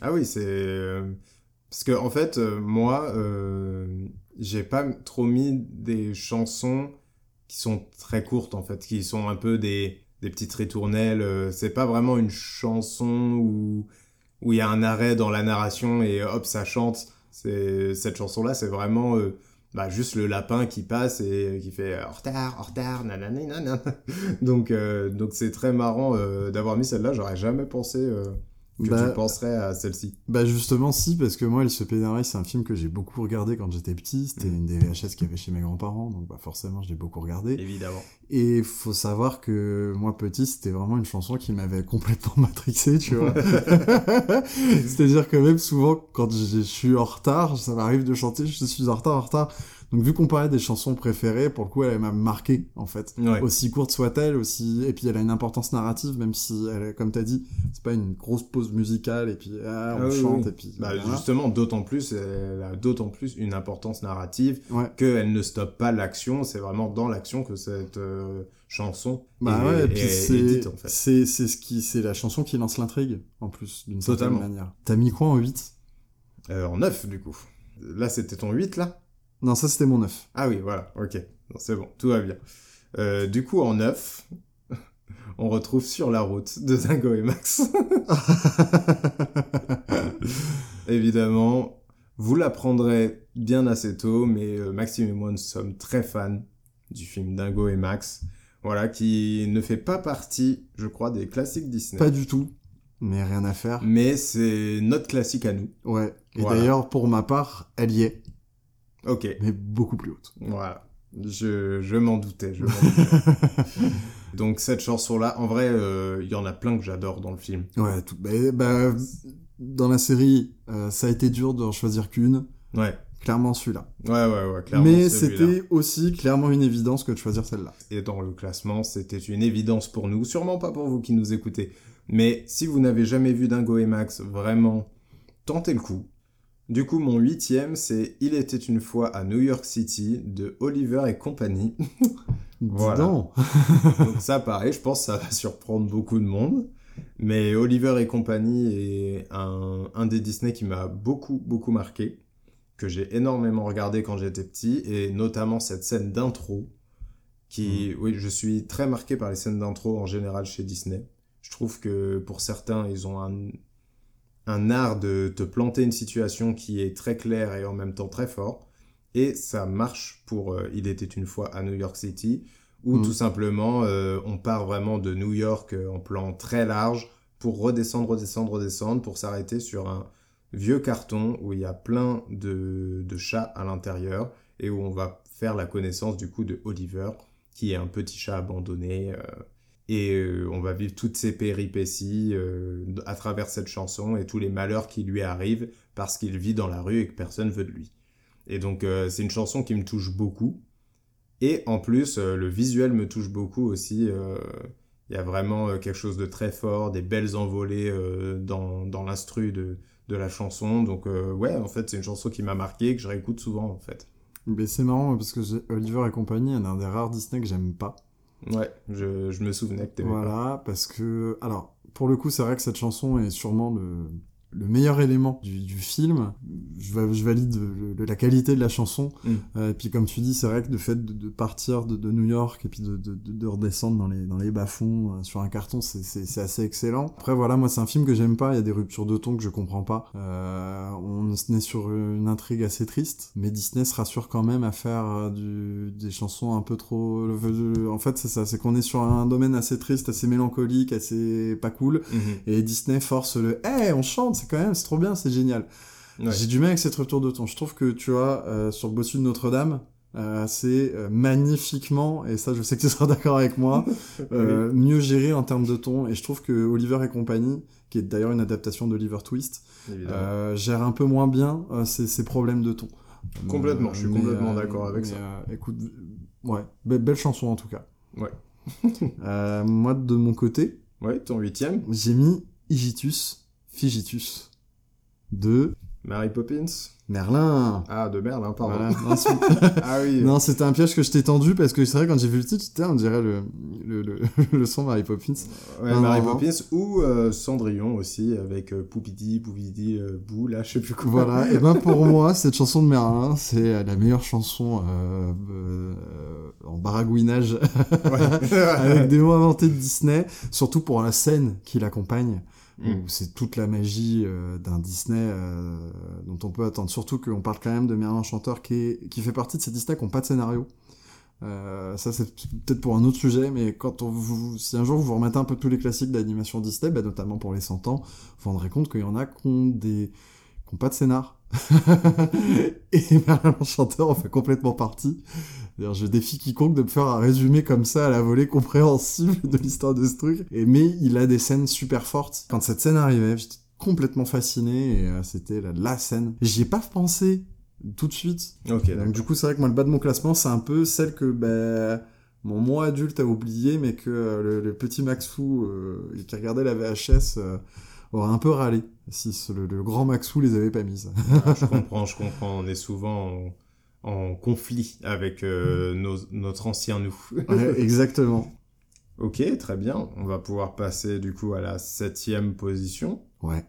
Ah oui, c'est euh, parce que en fait, moi, j'ai pas trop mis des chansons qui sont très courtes en fait, qui sont un peu des des petites ritournelles. Euh, c'est pas vraiment une chanson où où il y a un arrêt dans la narration et hop ça chante. Cette chanson là, c'est vraiment euh, bah, juste le lapin qui passe et qui fait en retard, en retard, nanana. *laughs* donc euh, donc c'est très marrant d'avoir mis celle-là. J'aurais jamais pensé que bah, tu penserais à celle-ci Bah justement si, parce que moi, Il se pénarait, c'est un film que j'ai beaucoup regardé quand j'étais petit. C'était mm. une des VHS qu'il y avait chez mes grands-parents, donc bah, forcément, je l'ai beaucoup regardé. Évidemment. Et faut savoir que moi, petit, c'était vraiment une chanson qui m'avait complètement *laughs* matrixé, tu vois. *laughs* C'est-à-dire que même souvent, quand je suis en retard, ça m'arrive de chanter, je suis en retard, en retard. Donc vu qu'on parlait des chansons préférées, pour le coup, elle m'a marqué en fait. Aussi courte soit-elle, aussi et puis elle a une importance narrative, même si elle, comme t'as dit, c'est pas une grosse pause musicale et puis ah, on ah chante et puis. Bah, justement, d'autant plus, elle a d'autant plus une importance narrative qu'elle ne stoppe pas l'action. C'est vraiment dans l'action que cette euh, chanson bah est, ouais, c'est en fait. C'est ce qui, c'est la chanson qui lance l'intrigue en plus d'une certaine manière. T'as mis quoi en 8 euh, En 9 du coup. Là, c'était ton 8 là? Non, ça c'était mon 9. Ah oui, voilà, ok. C'est bon, tout va bien. Euh, du coup, en 9, *laughs* on retrouve Sur la route de Zingo et Max. *laughs* Évidemment, vous l'apprendrez bien assez tôt, mais euh, Maxime et moi, nous sommes très fans du film Dingo et Max. Voilà, qui ne fait pas partie, je crois, des classiques Disney. Pas du tout, mais rien à faire. Mais c'est notre classique à nous. Ouais, et d'ailleurs, pour ma part, elle y est. Ok. Mais beaucoup plus haute. Voilà. Je, je m'en doutais, je *laughs* Donc cette chanson-là, en vrai, il euh, y en a plein que j'adore dans le film. Ouais, tout, bah, bah dans la série, euh, ça a été dur d'en choisir qu'une. Ouais. Clairement celui-là. Ouais, ouais, ouais, clairement. Mais c'était aussi clairement une évidence que de choisir celle-là. Et dans le classement, c'était une évidence pour nous, sûrement pas pour vous qui nous écoutez. Mais si vous n'avez jamais vu Dingo et Max, vraiment, tentez le coup Du coup, mon huitième, c'est Il était une fois à New York City de Oliver et compagnie. *laughs* voilà. *laughs* Donc ça, pareil, je pense que ça va surprendre beaucoup de monde. Mais Oliver et compagnie est un, un des Disney qui m'a beaucoup, beaucoup marqué, que j'ai énormément regardé quand j'étais petit, et notamment cette scène d'intro, qui, mm. oui, je suis très marqué par les scènes d'intro en général chez Disney. Je trouve que pour certains, ils ont un, un art de te planter une situation qui est très claire et en même temps très fort. Et ça marche pour euh, Il était une fois à New York City, où mm. tout simplement euh, on part vraiment de New York euh, en plan très large pour redescendre, redescendre, redescendre, pour s'arrêter sur un vieux carton où il y a plein de, de chats à l'intérieur et où on va faire la connaissance du coup de Oliver, qui est un petit chat abandonné et euh, on va vivre toutes ces péripéties euh, à travers cette chanson et tous les malheurs qui lui arrivent parce qu'il vit dans la rue et que personne veut de lui. Et donc euh, c'est une chanson qui me touche beaucoup. Et en plus, le visuel me touche beaucoup aussi. Il y a vraiment quelque chose de très fort, des belles envolées dans, dans l'instru de, de la chanson. Donc ouais, en fait, c'est une chanson qui m'a marqué, que je réécoute souvent en fait. Mais c'est marrant parce que Oliver et compagnie, un des rares Disney que j'aime pas. Ouais, je, je me souvenais que t'aimais Voilà, parce que... Alors, pour le coup, c'est vrai que cette chanson est sûrement le, le meilleur élément du, du film. Je, je valide la qualité de la chanson. Mm. Euh, et puis comme tu dis, c'est vrai que le fait de, de partir de, de, New York et puis de, de, redescendre dans les, dans les bas-fonds euh, sur un carton, c'est assez excellent. Après voilà, moi c'est un film que j'aime pas, il y a des ruptures de ton que je comprends pas. Euh, on est sur une intrigue assez triste, mais Disney se rassure quand même à faire euh, du, des chansons un peu trop... En fait c'est ça, c'est qu'on est sur un domaine assez triste, assez mélancolique, assez pas cool. Mm-hmm. Et Disney force le « Hey, on chante !» C'est quand même, c'est trop bien, c'est génial. J'ai du mal avec cette retour de ton. Je trouve que, tu vois, euh, sur le bossu de Notre-Dame, euh, c'est euh, magnifiquement, et ça je sais que tu seras d'accord avec moi, *laughs* mieux géré en termes de ton. Et je trouve que Oliver et compagnie, qui est d'ailleurs une adaptation d'Oliver Twist, gère un peu moins bien ces, problèmes de ton. Complètement, je suis complètement d'accord avec ça. écoute, ouais, belle chanson en tout cas. Ouais. *laughs* moi de mon côté, ouais, ton huitième, j'ai mis Igitus Figitus de Mary Poppins Merlin Ah, de Merlin, pardon. *laughs* ah oui. Non, c'était un piège que je t'ai tendu parce que c'est vrai, quand j'ai vu le titre, on dirait le, le, le, *laughs* le son Mary Poppins. Ouais, Mary Poppins ou euh, Cendrillon aussi avec euh, Poupidi, Poupidi, euh, Bou, là, je sais plus quoi. Voilà, et ben pour *laughs* moi, cette chanson de Merlin, c'est la meilleure chanson en baragouinage avec des mots inventés de Disney, surtout pour la scène qui l'accompagne. Mm. c'est toute la magie euh, d'un Disney euh, dont on peut attendre. Surtout qu'on parle quand même de Merlin Chanteur qui, qui fait partie de ces Disney qui n'ont pas de scénario. Euh, ça c'est peut-être pour un autre sujet, mais quand on vous, si un jour vous remettez un peu tous les classiques d'animation Disney, bah, notamment pour les 100 ans, vous vous rendrez compte qu'il y en a qui ont des qui pas de scénar. *laughs* et Merlin Chanteur en fait complètement partie. D'ailleurs, je défie quiconque de me faire un résumé comme ça à la volée compréhensible de l'histoire de ce truc. Et, mais il a des scènes super fortes. Quand cette scène arrivait, j'étais complètement fasciné et euh, c'était la, la, scène. J'y ai pas pensé tout de suite. Ok. Donc du coup, c'est vrai que moi le bas de mon classement, c'est un peu celle que ben mon moi adulte a oublié, mais que euh, le, petit Maxou euh, qui regardait la VHS aurait un peu râlé si le, grand Maxou les avait pas mises. Ah, je comprends, je comprends. On est souvent en conflit avec euh, notre ancien nous. *laughs* exactement. Ok, très bien. On va pouvoir passer du coup à la septième position. Ouais.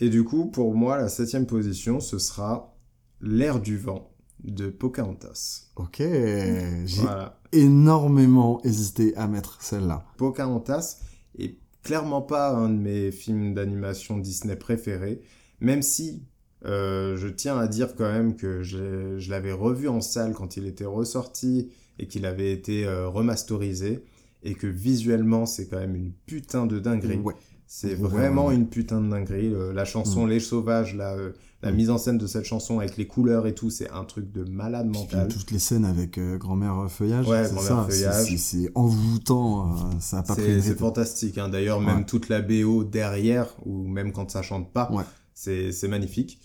Et du coup, pour moi, la septième position, ce sera L'air du vent de Pocahontas. Ok, j'ai énormément hésité à mettre celle-là. Pocahontas est clairement pas un de mes films d'animation Disney préférés, même si euh, je tiens à dire quand même que je l'avais revu en salle quand il était ressorti et qu'il avait été euh, remasterisé et que visuellement c'est quand même une putain de dinguerie. C'est vraiment une putain de dinguerie. la chanson mm. Les Sauvages, la, euh, la mm. mise en scène de cette chanson avec les couleurs et tout, c'est un truc de malade mental. toutes les scènes avec Grand-mère Feuillage, ouais, Grand-mère Feuillage. C'est envoûtant, ça a pas C'est fantastique. Hein. D'ailleurs, même toute la BO derrière, ou même quand ça chante pas, c'est magnifique.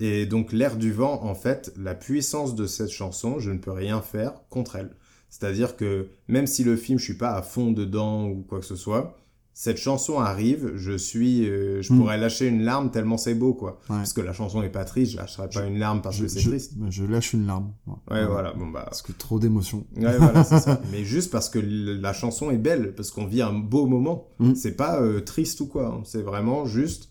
Et donc l'air du vent, en fait, la puissance de cette chanson, je ne peux rien faire contre elle. C'est-à-dire que même si le film, je suis pas à fond dedans ou quoi que ce soit, cette chanson arrive, je suis, euh, je Mm. pourrais lâcher une larme tellement c'est beau, quoi. Ouais. Parce que la chanson est pas triste, je lâcherais pas une larme parce je, que c'est triste. je lâche une larme. Ouais, voilà, bon bah. Parce que trop d'émotions. Ouais, voilà, c'est ça. *laughs* Mais juste parce que la chanson est belle, parce qu'on vit un beau moment. Mm. C'est pas euh, triste ou quoi, hein. c'est vraiment juste.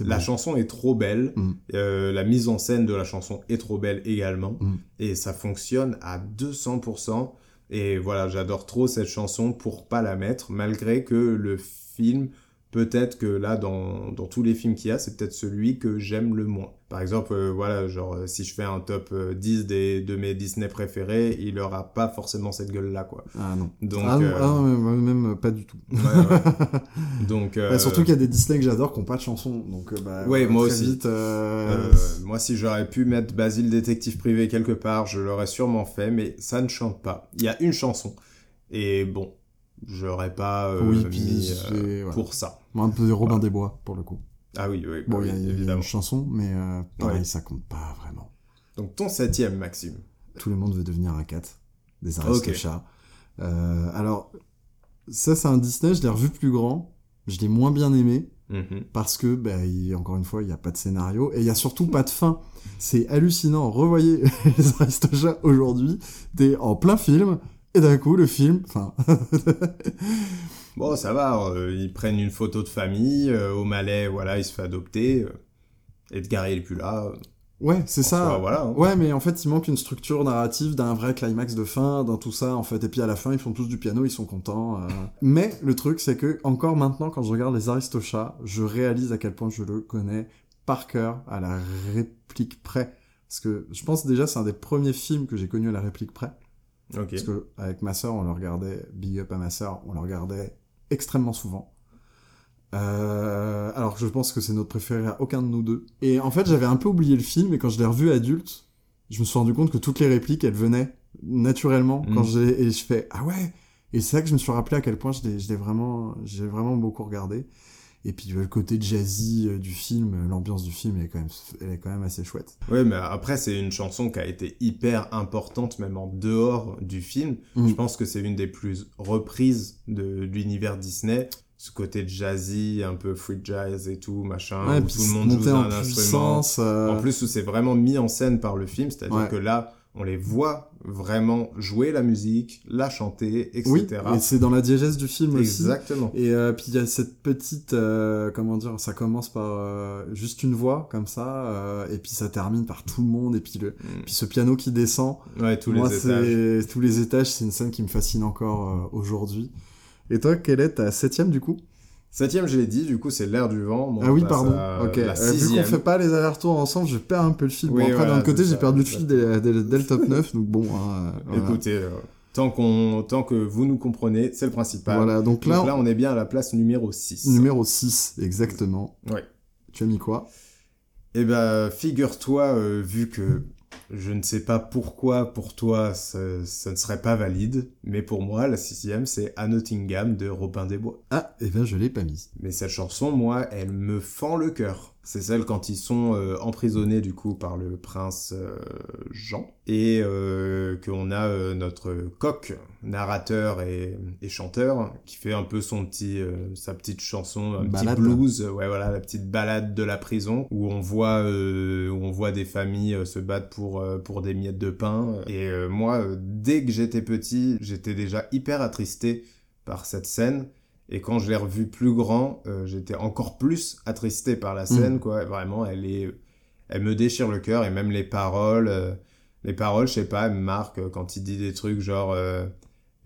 La chanson est trop belle, Mm. euh, la mise en scène de la chanson est trop belle également, Mm. et ça fonctionne à 200%. Et voilà, j'adore trop cette chanson pour pas la mettre, malgré que le film, peut-être que là, dans, dans tous les films qu'il y a, c'est peut-être celui que j'aime le moins. Par exemple, euh, voilà, genre, euh, si je fais un top euh, 10 des, de mes Disney préférés, il aura pas forcément cette gueule-là, quoi. Ah non. Donc, ah, non, euh, ah même, pas du tout. ouais, ouais. *laughs* Donc, Bah, euh, surtout qu'il y a des Disney que j'adore qui n'ont pas de chanson. Donc, euh, bah, Ouais, euh, moi aussi. Vite, euh, Euh, moi, si j'aurais pu mettre Basile détective privé quelque part, je l'aurais sûrement fait, mais ça ne chante pas. Il y a une chanson. Et bon, j'aurais pas euh, Oui, mis euh, pour ça. Moi, un peu de Robin des Bois, pour le coup. Ah oui, oui, Bon, bah il y a- oui, il y, a évidemment. une chanson, mais euh, pareil, Ouais. ça compte pas vraiment. Donc ton septième, Maxime. Tout le monde veut devenir un cat. Des. Aristochats. Euh, alors, ça, c'est un Disney, je l'ai revu plus grand. Je l'ai moins bien aimé. Mhm. parce que, bah, il- encore une fois, il n'y a pas de scénario et il n'y a surtout pas de fin. C'est hallucinant. Revoyez *laughs* les Aristochats aujourd'hui, t'es en plein film et d'un coup, le film, enfin, *laughs* Bon, ça va, euh, ils prennent une photo de famille, euh, au Malais, voilà, il se fait adopter. euh, Edgar, il est plus là. ouais, c'est ça. soi, voilà. hein. Ouais, mais en fait, il manque une structure narrative d'un vrai climax de fin, dans tout ça, en fait. Et puis à la fin, ils font tous du piano, ils sont contents. euh. *laughs* Mais le truc, c'est que, encore maintenant, quand je regarde les Aristochats, je réalise à quel point je le connais par cœur, à la réplique près. Parce que je pense déjà, c'est un des premiers films que j'ai connu à la réplique près. Parce que avec ma sœur, on le regardait, big up à ma sœur, on le regardait extrêmement souvent. Euh, alors je pense que c'est notre préféré à aucun de nous deux. Et en fait, j'avais un peu oublié le film, et quand je l'ai revu adulte, je me suis rendu compte que toutes les répliques, elles venaient naturellement Mm. quand j'ai et je fais ah ouais. Et c'est là que je me suis rappelé à quel point je l'ai je l'ai vraiment, j'ai vraiment beaucoup regardé. Et puis le côté jazzy euh, du film, euh, l'ambiance du film, elle est quand même, elle est quand même assez chouette. Ouais, mais après, c'est une chanson qui a été hyper importante, même en dehors du film. Mm. Je pense que c'est une des plus reprises de l'univers Disney. Ce côté jazzy, un peu free jazz et tout, machin, ouais, où tout le monde joue d'un en instrument. euh, En plus, où c'est vraiment mis en scène par le film, c'est-à-dire Ouais. que là, on les voit vraiment jouer la musique, la chanter, etc. Oui, et c'est dans la diégèse du film aussi. Exactement. Et euh, puis il y a cette petite, euh, comment dire, ça commence par euh, juste une voix comme ça, euh, et puis ça termine par tout le monde, et puis le, Mm. puis ce piano qui descend. Ouais, tous Moi, les étages. c'est tous les étages, c'est une scène qui me fascine encore euh, aujourd'hui. Et toi, quelle est ta septième du coup? Septième, je l'ai dit, du coup, c'est l'air du vent. Bon, Ah oui, passe pardon. à Ok. La Euh, vu qu'on fait pas les allers-retours ensemble, je perds un peu le fil. Oui, bon, après, voilà, d'un côté, j'ai perdu le fil dès, dès- dès le top 9, donc bon. hein, voilà. Écoutez, euh, tant, qu'on, tant que vous nous comprenez, c'est le principal. Voilà, donc là, Donc là, on est bien à la place numéro 6. numéro 6, exactement. Ouais. Tu as mis quoi? Eh ben, figure-toi, euh, vu que je ne sais pas pourquoi pour toi ça, ça ne serait pas valide, mais pour moi, la sixième, c'est À Nottingham de Robin des Bois. Ah, eh ben, je l'ai pas mise. Mais cette chanson, moi, elle me fend le cœur. C'est celle quand ils sont euh, emprisonnés, du coup, par le prince euh, Jean. Et euh, qu'on a notre coq, narrateur et, et chanteur, qui fait un peu son petit, sa petite chanson, un Balade. petit blues. Ouais, voilà, la petite balade de la prison, où on voit, où on voit des familles se battre pour, pour des miettes de pain. Et moi, dès que j'étais petit, j'étais déjà hyper attristé par cette scène. Et quand je l'ai revu plus grand, euh, j'étais encore plus attristé par la scène, quoi. Vraiment, elle est, elle me déchire le cœur et même les paroles, euh, les paroles, je sais pas, elles me marquent euh, quand il dit des trucs genre, euh,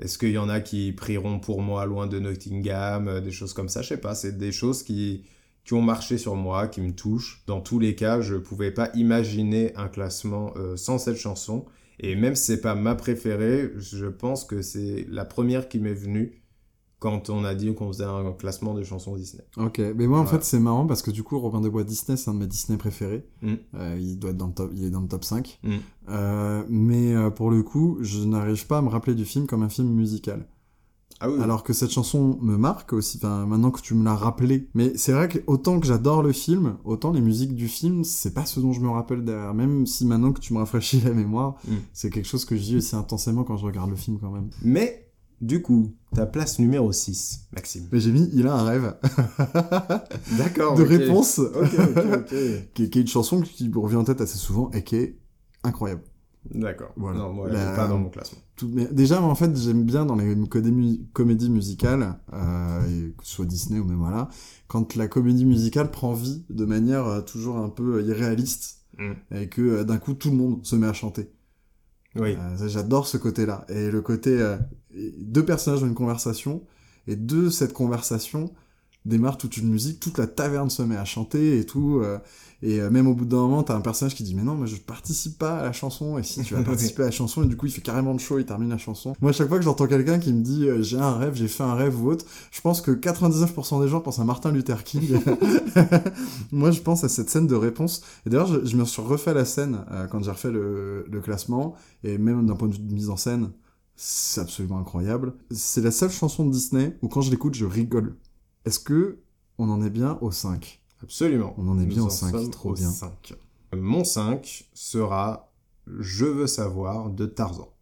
est-ce qu'il y en a qui prieront pour moi loin de Nottingham, des choses comme ça, je sais pas. C'est des choses qui, qui ont marché sur moi, qui me touchent. Dans tous les cas, je pouvais pas imaginer un classement sans cette chanson. Et même si c'est pas ma préférée, je pense que c'est la première qui m'est venue quand on a dit qu'on faisait un classement de chansons Disney. Ok, mais moi en Voilà. fait c'est marrant parce que du coup Robin des Bois Disney c'est un de mes Disney préférés. Mm. Euh, il doit être dans le top, il est dans le top 5. Mm. Euh, mais euh, pour le coup, je n'arrive pas à me rappeler du film comme un film musical. Ah oui. Alors que cette chanson me marque aussi, enfin maintenant que tu me l'as rappelé. Mais c'est vrai que autant que j'adore le film, autant les musiques du film, c'est pas ce dont je me rappelle derrière. Même si maintenant que tu me rafraîchis *laughs* la mémoire, Mm. c'est quelque chose que je vis aussi intensément quand je regarde le film quand même. Mais Du coup, ta place numéro 6, Maxime. Mais j'ai mis Il a un rêve. *laughs* D'accord. de réponse. Ok, ok, ok. *laughs* qui, est, qui est une chanson qui me revient en tête assez souvent et qui est incroyable. D'accord. Voilà. Non, moi, elle La- est pas dans mon classement. Tout- mais déjà, en fait, j'aime bien dans les comédies, musicales, euh, que ce soit Disney ou même voilà, quand la comédie musicale prend vie de manière euh, toujours un peu irréaliste Mm. et que euh, d'un coup tout le monde se met à chanter. Euh, J'adore ce côté-là. Et le côté euh, deux personnages ont une conversation et de cette conversation démarre toute une musique, toute la taverne se met à chanter et tout. euh, et euh, même au bout d'un moment, t'as un personnage qui dit mais non, mais je participe pas à la chanson. Et si tu vas *laughs* participer à la chanson, et du coup il fait carrément le show, il termine la chanson. Moi, à chaque fois que j'entends quelqu'un qui me dit euh, j'ai un rêve, j'ai fait un rêve ou autre, je pense que 99% des gens pensent à Martin Luther King. *laughs* Moi, je pense à cette scène de réponse. Et d'ailleurs, je, je me suis refait la scène euh, quand j'ai refait le, le classement, et même d'un point de vue de mise en scène, c'est absolument incroyable. C'est la seule chanson de Disney où quand je l'écoute, je rigole. Est-ce que on en est bien au 5 Absolument. On en est bien au 5, sommes trop au bien. 5. Mon 5 sera Je veux savoir de Tarzan.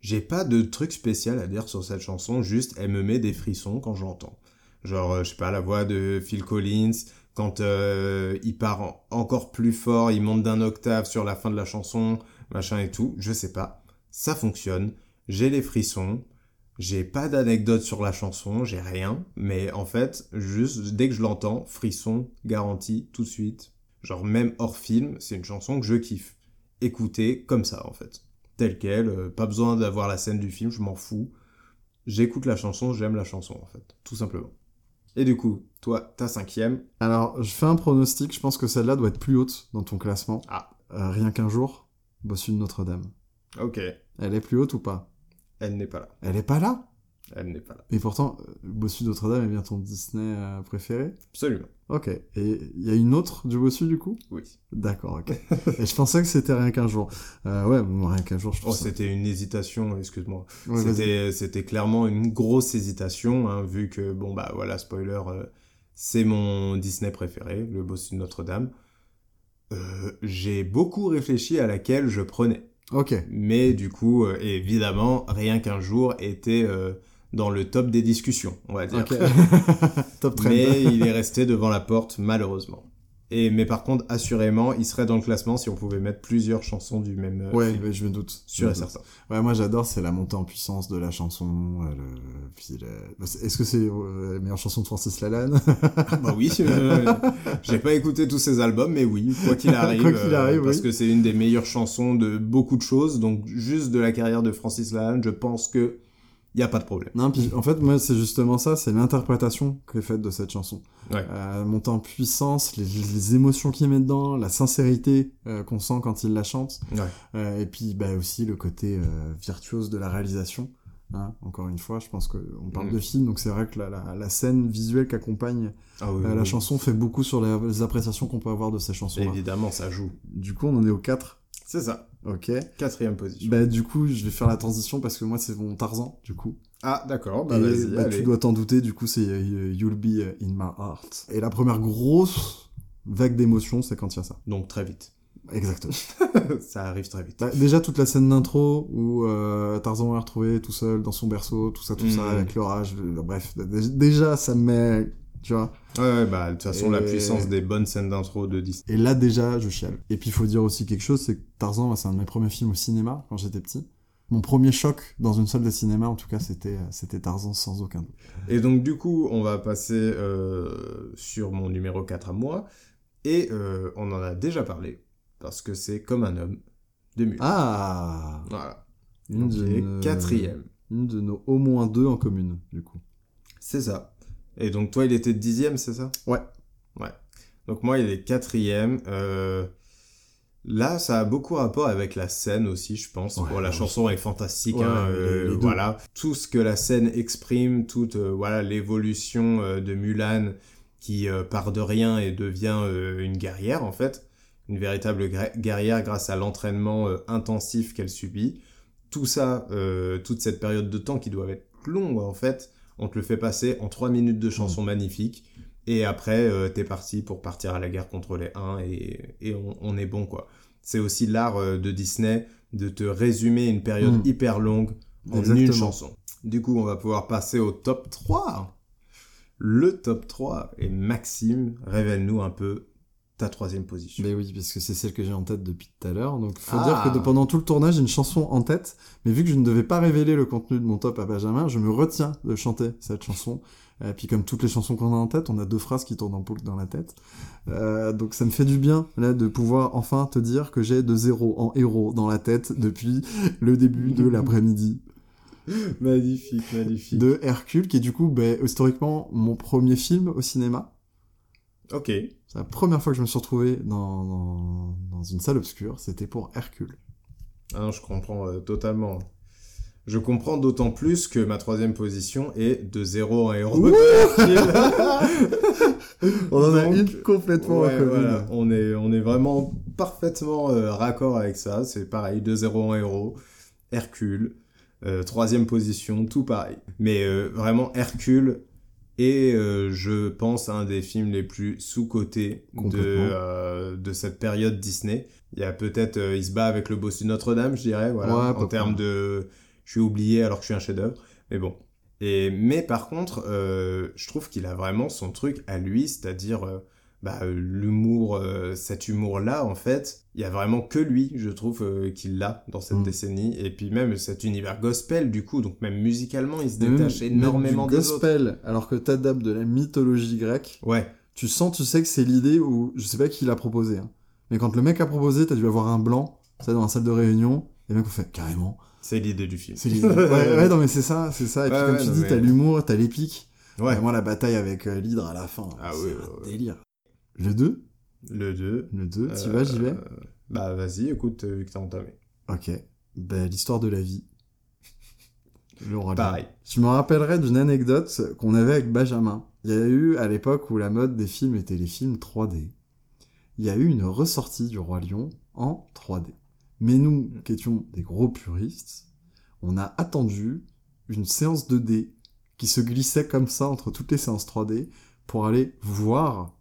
J'ai pas de truc spécial à dire sur cette chanson, juste elle me met des frissons quand je l'entends. Genre, euh, je sais pas, la voix de Phil Collins, quand euh, il part en- encore plus fort, il monte d'un octave sur la fin de la chanson, machin et tout, je sais pas. Ça fonctionne, j'ai les frissons, j'ai pas d'anecdote sur la chanson, j'ai rien, mais en fait, juste dès que je l'entends, frisson, garanti, tout de suite. Genre même hors film, c'est une chanson que je kiffe. Écouter comme ça en fait. Telle qu'elle, euh, pas besoin d'avoir la scène du film, je m'en fous. J'écoute la chanson, j'aime la chanson en fait, tout simplement. Et du coup, toi, ta cinquième, Alors, je fais un pronostic, je pense que celle-là doit être plus haute dans ton classement. Ah. Euh, rien qu'un jour, Bossu de Notre-Dame. ok, Elle est plus haute ou pas? Elle n'est pas là. Elle est pas là? Elle n'est pas là. Et pourtant, euh, Bossu Notre-Dame est bien ton Disney euh, préféré? Absolument. Ok. Et il y a une autre du Bossu du coup? Oui. D'accord, ok. *laughs* Et je pensais que c'était rien qu'un jour. Euh, ouais, bon, rien qu'un jour, je Oh, trouve ça. c'était une hésitation, excuse-moi. Ouais, vas-y. c'était, clairement une grosse hésitation, hein, vu que, bon, bah voilà, spoiler, euh, c'est mon Disney préféré, le boss de Notre-Dame. Euh, j'ai beaucoup réfléchi à laquelle je prenais. Ok. Mais du coup, euh, évidemment, rien qu'un jour était euh, dans le top des discussions, on va dire. Ok. *laughs* Top trend. Mais il est resté devant la porte, malheureusement. Et, mais par contre, assurément, il serait dans le classement si on pouvait mettre plusieurs chansons du même euh, Ouais, film. ouais, je me doute. Sûr et certain. Ouais, moi j'adore, c'est la montée en puissance de la chanson. euh, le- puis le- bah, Est-ce que c'est euh, la meilleure chanson de Francis Lalanne? *laughs* Bah oui, euh, j'ai pas écouté tous ses albums, mais oui, quoi qu'il arrive, Quoi qu'il arrive, parce oui. que c'est une des meilleures chansons de beaucoup de choses, donc juste de la carrière de Francis Lalanne, je pense que y a pas de problème. Non, puis en fait, moi c'est justement ça, c'est l'interprétation qui est faite de cette chanson. Ouais. Euh, montée en puissance, les, les émotions qu'il met dedans, la sincérité euh, qu'on sent quand il la chante, Ouais. Euh, et puis bah, aussi le côté euh, virtuose de la réalisation. Hein, encore une fois, je pense qu'on parle Mm. de film, donc c'est vrai que la, la, la scène visuelle qui accompagne Ah oui, euh, la oui, chanson fait beaucoup sur les, les appréciations qu'on peut avoir de ces chansons-là. Évidemment, ça joue. Du coup, on en est au 4. C'est ça. Ok. Quatrième position. Bah, du coup, je vais faire la transition parce que moi, c'est mon Tarzan, du coup. Ah, d'accord, bah vas-y, bah, tu dois t'en douter, du coup, c'est euh, You'll Be in My Heart. Et la première grosse vague d'émotion, c'est quand il y a ça. Donc très vite. Exactement. *laughs* ça arrive très vite. Bah, déjà, toute la scène d'intro où euh, Tarzan est retrouvé tout seul dans son berceau, tout ça, tout ça, Mhm. avec l'orage, bref. dé- Déjà, ça me met. Tu vois Ouais, ouais, bah de toute façon, la puissance des bonnes scènes d'intro de Disney. Et là, déjà, je chiale. Et puis, il faut dire aussi quelque chose c'est que Tarzan, moi, c'est un de mes premiers films au cinéma quand j'étais petit. Mon premier choc dans une salle de cinéma, en tout cas, c'était euh, c'était Tarzan sans aucun doute. Et donc du coup, on va passer euh, sur mon numéro 4 à moi. Et euh, on en a déjà parlé, parce que c'est comme un homme de Mulan. Ah Voilà. Une Donc, de quatrième. Une de nos au moins deux en commune, du coup. C'est ça. Et donc toi, il était dixième, c'est ça? Ouais. Ouais. Donc moi, il est quatrième. Euh, Là, ça a beaucoup rapport avec la scène aussi, je pense. Ouais, Bon, la chanson est fantastique, Ouais, hein, euh, voilà. Tout ce que la scène exprime, toute euh, voilà l'évolution euh, de Mulan qui part de rien et devient une guerrière en fait, une véritable guerrière grâce à l'entraînement intensif qu'elle subit. Tout ça, toute cette période de temps qui doit être longue en fait, on te le fait passer en trois minutes de chanson magnifique. Et après, euh, t'es parti pour partir à la guerre contre les Huns et, et on, on est bon, quoi. C'est aussi l'art euh, de Disney de te résumer une période Mm. hyper longue en Exactement. une chanson. Du coup, on va pouvoir passer au top 3. Le top 3. Et Maxime, révèle-nous un peu ta troisième position. Mais oui, parce que c'est celle que j'ai en tête depuis tout à l'heure. Donc, faut dire que pendant tout le tournage, j'ai une chanson en tête. Mais vu que je ne devais pas révéler le contenu de mon top à Benjamin, je me retiens de chanter cette chanson. Et puis comme toutes les chansons qu'on a en tête, on a deux phrases qui tournent en boucle dans la tête. Euh, donc ça me fait du bien là de pouvoir enfin te dire que j'ai de zéro en héros dans la tête depuis le début de *laughs* l'après-midi. magnifique, magnifique. De Hercule, qui est du coup ben, historiquement mon premier film au cinéma. Ok. C'est la première fois que je me suis retrouvé dans, dans, une salle obscure, c'était pour Hercule. Ah non, je comprends euh, totalement. Je comprends d'autant plus que ma troisième position est de 0 en héros. *laughs* on en a une complètement on, est, on est vraiment parfaitement euh, raccord avec ça. C'est pareil, de 0 en héros. Hercule, euh, troisième position, tout pareil. Mais vraiment, Hercule, et euh, je pense un des films les plus sous-cotés de, euh, de cette période Disney. Il y a peut-être, euh, il se bat avec le boss de Notre-Dame, je dirais, voilà, en termes de, je suis oublié alors que je suis un chef-d'œuvre. Mais bon. Et mais par contre, je trouve qu'il a vraiment son truc à lui, c'est-à-dire bah, euh, l'humour, euh, cet humour-là, en fait, il y a vraiment que lui, je trouve, euh, qu'il l'a dans cette mm. décennie. Et puis même cet univers gospel, du coup, donc même musicalement, il se détache énormément du gospel, alors que t'adaptes de la mythologie grecque. Ouais. Tu sens, tu sais que c'est l'idée où, je sais pas qui l'a proposé, hein. mais quand le mec a proposé, t'as dû avoir un blanc, ça dans la salle de réunion, et le mec on fait carrément. C'est l'idée du film. C'est l'idée. ouais, ouais, non mais c'est ça, c'est ça. Et puis comme tu dis, t'as l'humour, t'as l'épique. Ouais. Vraiment la bataille avec l'hydre à la fin. Ah oui, délire. Le 2 Le 2. Le 2, tu vas, j'y vais euh, Bah vas-y, écoute, vu que t'as entamé. Ok. Bah, l'histoire de la vie. *laughs* Le roi Pareil. Je me rappellerai d'une anecdote qu'on avait avec Benjamin. Il y a eu, à l'époque où la mode des films était les films 3D, il y a eu une ressortie du Roi Lion en 3D. Mais nous, qui étions des gros puristes, on a attendu une séance 2D qui se glissait comme ça entre toutes les séances 3D pour aller voir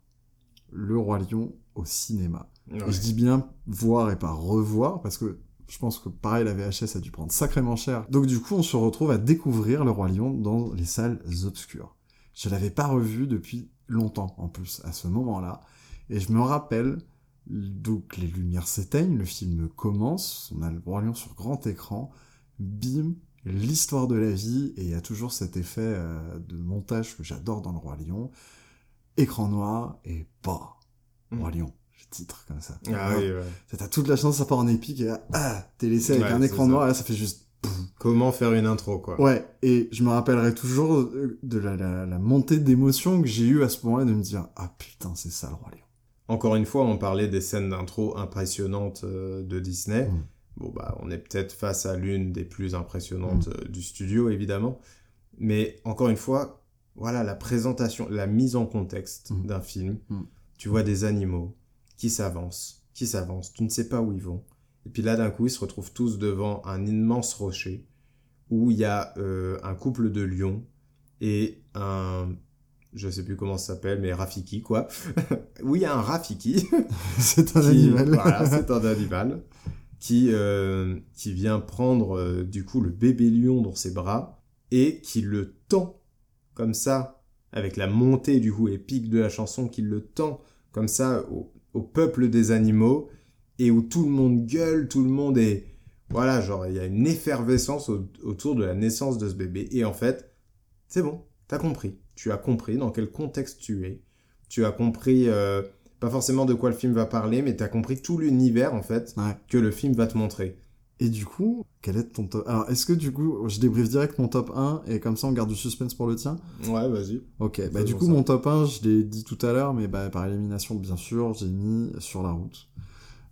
le Roi Lion au cinéma. Et je dis bien voir et pas revoir, parce que je pense que pareil, la VHS a dû prendre sacrément cher. Donc du coup, on se retrouve à découvrir le Roi Lion dans les salles obscures. Je l'avais pas revu depuis longtemps, en plus, à ce moment-là. Et je me rappelle, donc les lumières s'éteignent, le film commence, on a le Roi Lion sur grand écran, bim, l'histoire de la vie, et il y a toujours cet effet euh, de montage que j'adore dans le Roi Lion écran noir et pas mmh. Roi Lion. Le titre comme ça. Ah oui, ouais. T'as toute la chance, ça part en épique et là, ah, t'es laissé avec un écran noir et là, ça fait juste. Comment faire une intro, quoi? Ouais, et je me rappellerai toujours euh, de la, la, montée d'émotion que j'ai eue à ce moment-là de me dire Ah putain, c'est ça le Roi Lion. Encore une fois, on parlait des scènes d'intro impressionnantes euh, de Disney. Mmh. Bon, bah, on est peut-être face à l'une des plus impressionnantes mmh. euh, du studio, évidemment. Mais encore une fois, voilà la présentation, la mise en contexte mmh. d'un film. Mmh. Tu vois des animaux qui s'avancent, qui s'avancent, tu ne sais pas où ils vont. Et puis là, d'un coup, ils se retrouvent tous devant un immense rocher où il y a euh, un couple de lions et un, je sais plus comment ça s'appelle, mais Rafiki, quoi. *laughs* oui, il y a un Rafiki. *laughs* c'est un animal. voilà, c'est un *laughs* animal qui, euh, qui vient prendre, euh, du coup, le bébé lion dans ses bras et qui le tend comme ça, avec la montée du coup épique de la chanson qui le tend comme ça au, peuple des animaux, et où tout le monde gueule, tout le monde est... Voilà, genre, il y a une effervescence autour de la naissance de ce bébé. Et en fait, c'est bon, t'as compris. Tu as compris dans quel contexte tu es. Tu as compris, euh, pas forcément de quoi le film va parler, mais t'as compris tout l'univers, en fait, que le film va te montrer. Et du coup, quel est ton top Alors, est-ce que du coup, je débriefe direct mon top 1 et comme ça on garde du suspense pour le tien? Ouais, vas-y. Ok, bah du coup, mon top 1, je l'ai dit tout à l'heure, mais bah, par élimination, bien sûr, j'ai mis sur la route.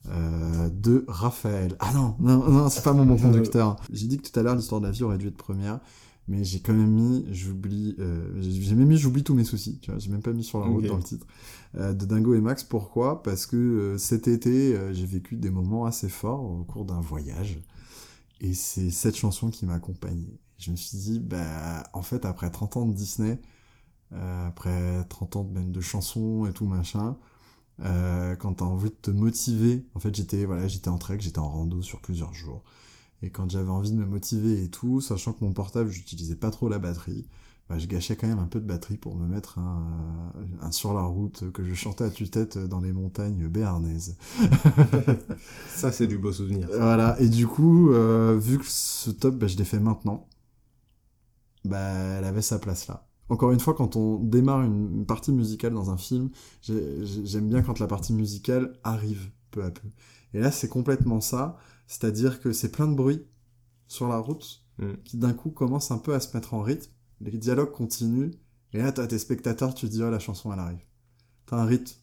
Euh, de Raphaël. Ah non, non, non, c'est pas mon bon conducteur. *laughs* j'ai dit que tout à l'heure, l'histoire de la vie aurait dû être première mais j'ai quand même mis, j'oublie, euh, j'ai même mis j'oublie tous mes soucis, tu vois, j'ai même pas mis sur la route dans le titre, de Dingo et Max, pourquoi? Parce que euh, cet été, euh, j'ai vécu des moments assez forts au cours d'un voyage, et c'est cette chanson qui m'a accompagné. Je me suis dit, bah, en fait, après 30 ans de Disney, après 30 ans même de chansons et tout machin, quand t'as envie de te motiver, en fait, j'étais, voilà, en trek, j'étais en rando sur plusieurs jours, Et quand j'avais envie de me motiver et tout, sachant que mon portable, j'utilisais pas trop la batterie, bah, je gâchais quand même un peu de batterie pour me mettre un, un sur la route que je chantais à tue-tête dans les montagnes béarnaises. *laughs* Ça, c'est du beau souvenir. Voilà, et du coup, euh, vu que ce top, bah, je l'ai fait maintenant, bah, elle avait sa place là. Encore une fois, quand on démarre une, partie musicale dans un film, j'aime bien quand la partie musicale arrive peu à peu. Et là, c'est complètement ça, c'est-à-dire que c'est plein de bruit sur la route mm. qui d'un coup commence un peu à se mettre en rythme les dialogues continuent, et là, t'as tes spectateurs, tu te dis, oh, la chanson, elle arrive. T'as un rythme,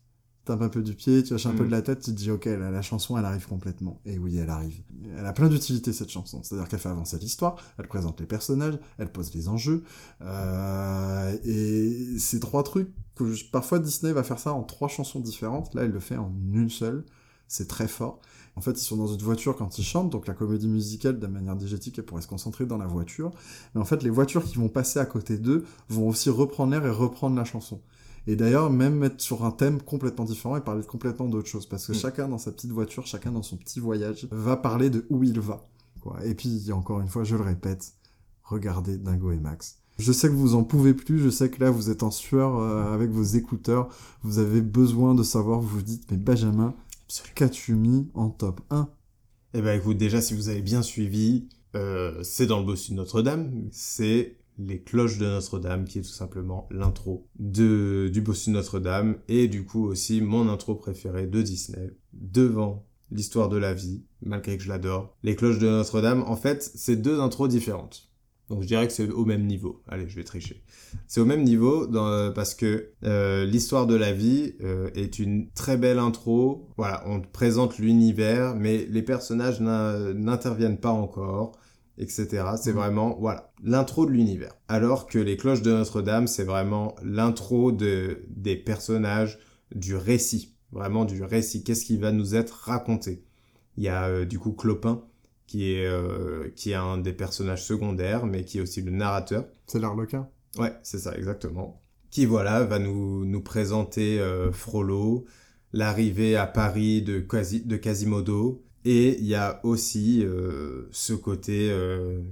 tapes un peu du pied, tu lâches un peu mm. de la tête, tu te dis, ok, la chanson, elle arrive complètement. Et oui, elle arrive. Elle a plein d'utilité, cette chanson. C'est-à-dire qu'elle fait avancer l'histoire, elle présente les personnages, elle pose les enjeux. Euh, et ces trois trucs, que parfois Disney va faire ça en trois chansons différentes. Là, elle le fait en une seule. C'est très fort. En fait, ils sont dans une voiture quand ils chantent, donc la comédie musicale, de manière digétique, elle pourrait se concentrer dans la voiture. Mais en fait, les voitures qui vont passer à côté d'eux vont aussi reprendre l'air et reprendre la chanson. Et d'ailleurs, même mettre sur un thème complètement différent et parler complètement d'autre chose. Parce que mm. chacun dans sa petite voiture, chacun dans son petit voyage, va parler de où il va. Quoi. Et puis, encore une fois, je le répète, regardez Dingo et Max. Je sais que vous en pouvez plus, je sais que là vous êtes en sueur euh, avec vos écouteurs, vous avez besoin de savoir, vous vous dites, mais Benjamin, Qu'as-tu mis en top 1 Eh ben écoute, déjà si vous avez bien suivi, euh, c'est dans le bossu de Notre-Dame, c'est les cloches de Notre-Dame qui est tout simplement l'intro du bossu de Notre-Dame et du coup aussi mon intro préférée de Disney devant l'histoire de la vie, malgré que je l'adore. Les cloches de Notre-Dame, en fait, c'est deux intros différentes. Donc je dirais que c'est au même niveau. Allez, je vais tricher. C'est au même niveau dans, parce que euh, l'histoire de la vie euh, est une très belle intro. Voilà, on te présente l'univers, mais les personnages n'interviennent pas encore, etc. C'est mmh. vraiment, voilà, l'intro de l'univers. Alors que les cloches de Notre-Dame, c'est vraiment l'intro de, des personnages, du récit. Vraiment du récit. Qu'est-ce qui va nous être raconté? Il y a euh, du coup Clopin qui est, euh, qui est un des personnages secondaires, mais qui est aussi le narrateur. C'est l'Arlequin Ouais, c'est ça, exactement. Qui, voilà, va nous, nous présenter euh, Frollo, l'arrivée à Paris de, Quasimodo, et il y a aussi euh, ce côté,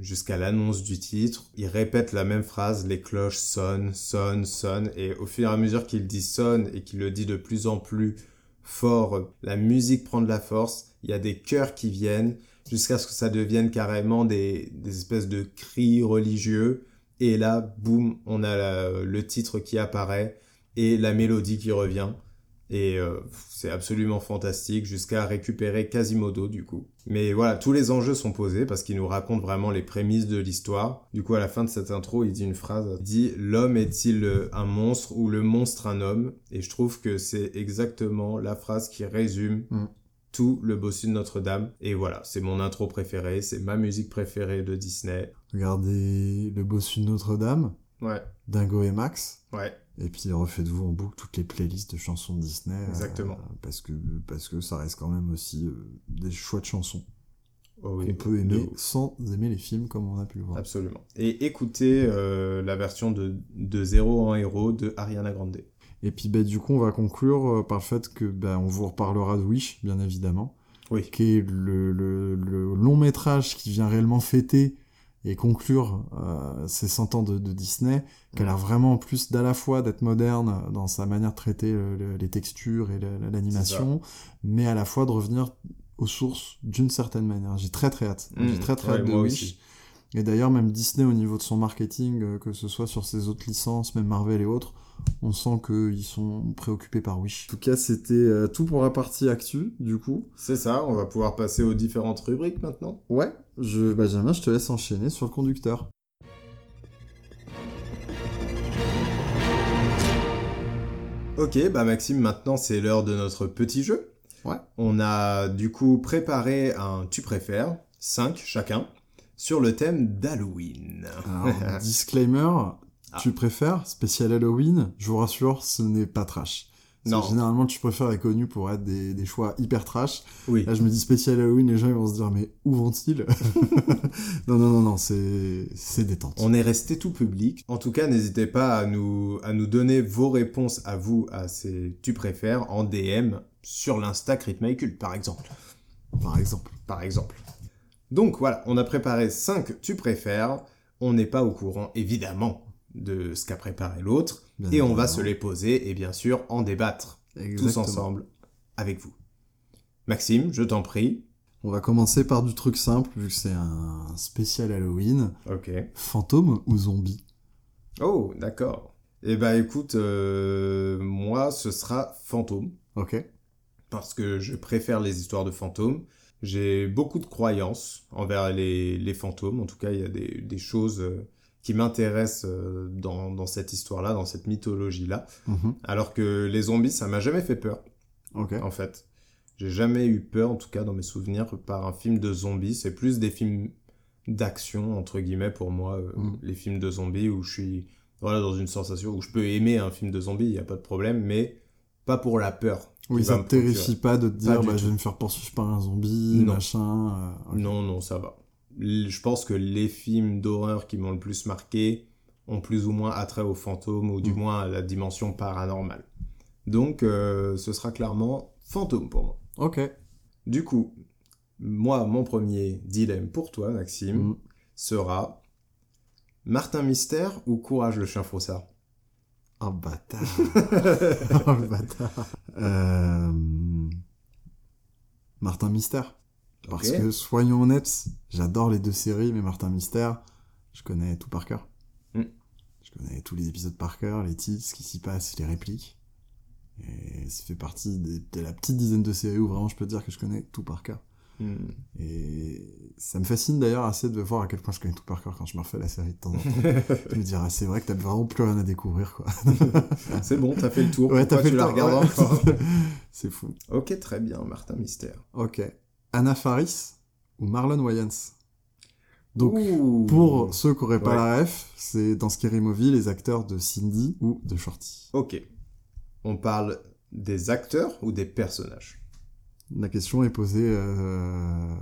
jusqu'à l'annonce du titre, il répète la même phrase, les cloches sonnent, sonnent, sonnent, et au fur et à mesure qu'il dit sonne et qu'il le dit de plus en plus fort, la musique prend de la force, il y a des chœurs qui viennent, jusqu'à ce que ça devienne carrément des, espèces de cris religieux. Et là, boum, on a le titre qui apparaît et la mélodie qui revient. Et euh, c'est absolument fantastique jusqu'à récupérer Quasimodo du coup. Mais voilà, tous les enjeux sont posés parce qu'il nous raconte vraiment les prémices de l'histoire. Du coup, à la fin de cette intro, il dit une phrase. Il dit L'homme est-il un monstre ou le monstre un homme? Et je trouve que c'est exactement la phrase qui résume mm tout le bossu de Notre-Dame. Et voilà, c'est mon intro préférée, c'est ma musique préférée de Disney. Regardez le bossu de Notre-Dame. Ouais. Dingo et Max. Ouais. Et puis refaites-vous en boucle toutes les playlists de chansons de Disney. Euh, Exactement. parce, que, parce que ça reste quand même aussi euh, des choix de chansons. Oh oui, qu'on peut aimer sans aimer les films comme on a pu le voir. Absolument. Et écoutez euh, la version de, de Zéro en héros de Ariana Grande. Et puis bah, du coup, on va conclure par le fait que bah, on vous reparlera de Wish, bien évidemment. Oui. Qui est le, le, le long métrage qui vient réellement fêter et conclure euh, ces 100 ans de, de Disney, qui a l'air vraiment en plus d'à la fois d'être moderne dans sa manière de traiter les textures et l'animation, mais à la fois de revenir aux sources d'une certaine manière. J'ai très très hâte. J'ai mmh. très très hâte de Wish. Et d'ailleurs, même Disney, au niveau de son marketing, euh, que ce soit sur ses autres licences, même Marvel et autres, on sent qu'ils sont préoccupés par Wish. En tout cas, c'était euh, tout pour la partie actu, du coup. C'est ça, on va pouvoir passer aux différentes rubriques maintenant. Ouais, je, Benjamin, je te laisse enchaîner sur le conducteur. Ok, bah Maxime, maintenant c'est l'heure de notre petit jeu. Ouais. On a du coup préparé un tu préfères, 5 chacun, sur le thème d'Halloween. *laughs* disclaimer, ah. Tu préfères spécial Halloween Je vous rassure, ce n'est pas trash. Non. Généralement, tu préfères est connu pour être des, des, choix hyper trash. Oui. Là, je me dis spécial Halloween, les gens ils vont se dire mais où vont-ils? *laughs* Non, non, non, non, c'est c'est détente. On est resté tout public. En tout cas, n'hésitez pas à nous à nous donner vos réponses à vous à ces tu préfères en DM sur l'Insta Crit par exemple. Par exemple. Par exemple. Donc voilà, on a préparé 5 tu préfères. On n'est pas au courant, évidemment, de ce qu'a préparé l'autre. Et on va se les poser et bien sûr en débattre tous ensemble avec vous. Maxime, je t'en prie. On va commencer par du truc simple, vu que c'est un spécial Halloween. Ok. Fantôme ou zombie? Oh, d'accord. Eh ben écoute, euh, moi ce sera fantôme. Ok. Parce que je préfère les histoires de fantômes. J'ai beaucoup de croyances envers les, fantômes. En tout cas, il y a des, choses euh, qui m'intéressent euh, dans, cette histoire-là, dans cette mythologie-là. Mhm. Alors que les zombies, ça m'a jamais fait peur. En fait. J'ai jamais eu peur, en tout cas dans mes souvenirs, par un film de zombies. C'est plus des films d'action, entre guillemets, pour moi, euh, mm. les films de zombies, où je suis voilà, dans une sensation où je peux aimer un film de zombies, il n'y a pas de problème, mais pas pour la peur. Oui, ça ne te terrifie pas de te dire, bah, je vais me faire poursuivre par un zombie, machin. Euh, non, non, ça va. Je pense que les films d'horreur qui m'ont le plus marqué ont plus ou moins attrait aux fantômes, ou du mm. moins à la dimension paranormale. Donc, euh, ce sera clairement fantôme pour moi. Ok. Du coup, moi, mon premier dilemme pour toi, Maxime, mm. sera Martin Mystère ou Courage le chien frossard? Oh bâtard *laughs* Oh bâtard euh, Martin Mystère. Parce que, soyons honnêtes, j'adore les deux séries, mais Martin Mystère, je connais tout par cœur. Mm. Je connais tous les épisodes par cœur, les titres, ce qui s'y passe, les répliques. Et ça fait partie de la petite dizaine de séries où vraiment je peux dire que je connais tout par cœur. Hmm. Et ça me fascine d'ailleurs assez de voir à quel point je connais tout par cœur quand je me refais la série de temps en temps. *laughs* je me dire, ah, c'est vrai que t'as vraiment plus rien à découvrir, quoi. *laughs* c'est bon, t'as fait le tour. Ouais, t'as fait tu le tour. *laughs* c'est fou. Ok, très bien, Martin Mystère. Ok. Anna Faris ou Marlon Wayans donc, pour ceux qui n'auraient pas la ref, c'est dans Scary Movie les acteurs de Cindy ou de Shorty. Ok on parle des acteurs ou des personnages? La question est posée. Euh...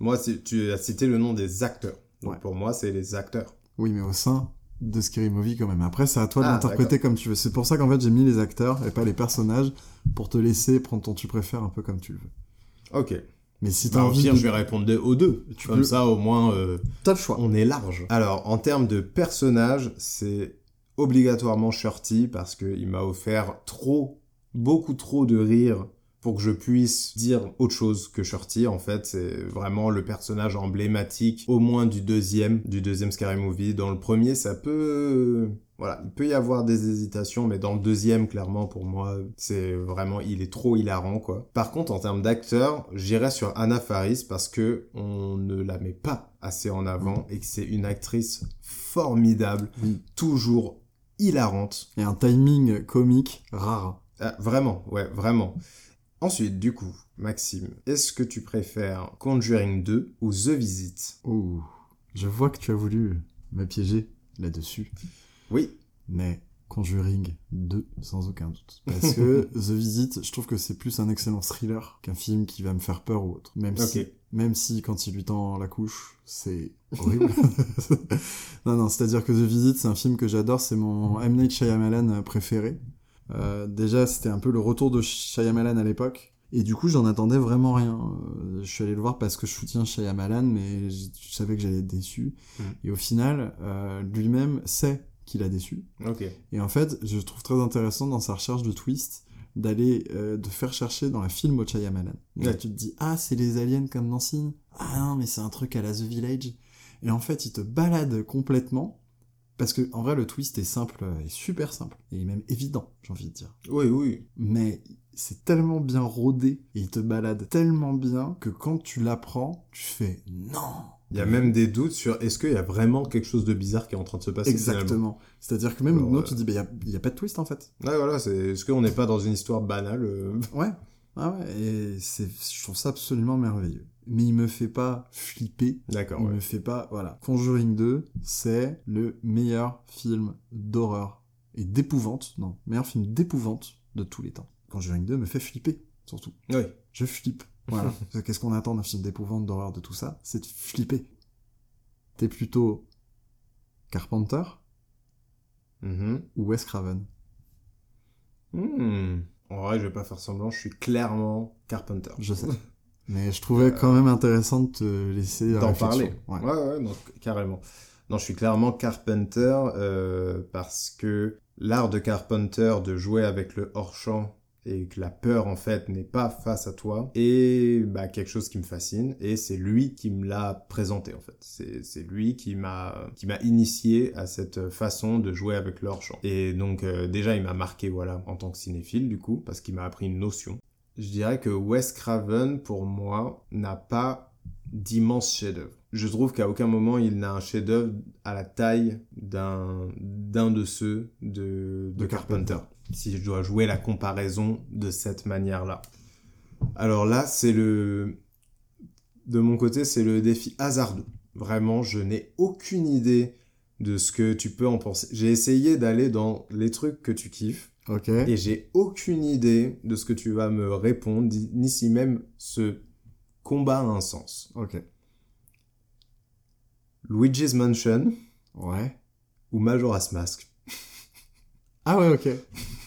Moi, tu as cité le nom des acteurs. Donc pour moi, c'est les acteurs. Oui, mais au sein de Scary Movie quand même. Après, c'est à toi ah, d'interpréter comme tu veux. C'est pour ça qu'en fait, j'ai mis les acteurs et pas les personnages pour te laisser prendre ton tu préfères un peu comme tu le veux. Ok. Mais si bah, t'as envie, de... je vais répondre aux deux. Tu comme ça, au moins, euh, t'as le choix. On est large. Alors, en termes de personnages, c'est obligatoirement Shorty parce qu'il m'a offert trop, beaucoup trop de rire pour que je puisse dire autre chose que Shorty. En fait, c'est vraiment le personnage emblématique, au moins du deuxième, du deuxième Scary Movie. Dans le premier, ça peut... Voilà, il peut y avoir des hésitations, mais dans le deuxième, clairement, pour moi, c'est vraiment, il est trop hilarant, quoi. Par contre, en termes d'acteur, j'irais sur Anna Faris parce que on ne la met pas assez en avant et que c'est une actrice formidable, toujours hilarante. Et un timing comique rare. Ah, vraiment, ouais, vraiment. Ensuite, du coup, Maxime, est-ce que tu préfères Conjuring 2 ou The Visit? Ouh, je vois que tu as voulu me piéger là-dessus. Oui. Mais Conjuring 2, sans aucun doute. *laughs* Parce que The Visit, je trouve que c'est plus un excellent thriller qu'un film qui va me faire peur ou autre. Même si, même si quand il lui tend la couche, c'est horrible. *laughs* non, non, c'est-à-dire que The Visit, c'est un film que j'adore, c'est mon M. Night Shyamalan préféré. Euh, déjà, c'était un peu le retour de Shyamalan à l'époque. Et du coup, j'en attendais vraiment rien. Euh, je suis allé le voir parce que je soutiens Shyamalan, mais je, savais que j'allais être déçu. Mm. Et au final, euh, lui-même sait qu'il a déçu. Et en fait, je trouve très intéressant dans sa recherche de twist d'aller de faire chercher dans la film au Shyamalan. Là, tu te dis ah c'est les aliens comme Signe. Ah non mais c'est un truc à la The Village. Et en fait, il te balade complètement parce que en vrai le twist est simple, est super simple et même évident, j'ai envie de dire. Oui oui. Mais c'est tellement bien rodé et il te balade tellement bien que quand tu l'apprends, tu fais non. Il y a même des doutes sur est-ce qu'il y a vraiment quelque chose de bizarre qui est en train de se passer. Exactement. C'est-à-dire que même nous, tu dis, il n'y a, pas de twist en fait. Ouais, voilà, c'est est-ce qu'on n'est pas dans une histoire banale euh Ouais. Ah ouais, et c'est, je trouve ça absolument merveilleux. Mais il me fait pas flipper. D'accord. Il me fait pas, voilà. Conjuring 2, c'est le meilleur film d'horreur et d'épouvante, non, meilleur film d'épouvante de tous les temps. Conjuring 2 me fait flipper, surtout. Oui. Je flippe. Voilà. *laughs* Qu'est-ce qu'on attend d'un film d'épouvante, d'horreur, de tout ça? C'est de flipper. T'es plutôt Carpenter mm-hmm. ou Wes Craven? Hmm. En vrai, je vais pas faire semblant, je suis clairement Carpenter. Je sais. *laughs* Mais je trouvais quand même intéressant de te laisser d'en parler. Ouais, ouais, ouais carrément. Non, je suis clairement Carpenter euh, parce que l'art de Carpenter de jouer avec le hors-champ et que la peur en fait n'est pas face à toi et bah, quelque chose qui me fascine et c'est lui qui me l'a présenté en fait. C'est lui qui m'a qui m'a initié à cette façon de jouer avec le hors-champ. Et donc euh, déjà il m'a marqué voilà en tant que cinéphile du coup parce qu'il m'a appris une notion je dirais que Wes Craven pour moi n'a pas d'immenses chefs-d'œuvre. Je trouve qu'à aucun moment il n'a un chef-d'œuvre à la taille d'un d'un de ceux de, de Carpenter. Si je dois jouer la comparaison de cette manière-là. Alors là, c'est le de mon côté, c'est le défi hasardeux. Vraiment, je n'ai aucune idée de ce que tu peux en penser. J'ai essayé d'aller dans les trucs que tu kiffes. Et j'ai aucune idée de ce que tu vas me répondre, ni si même ce combat a un sens. Ok. Luigi's Mansion. Ouais. Ou Majora's Mask. ah ouais, ok. *laughs*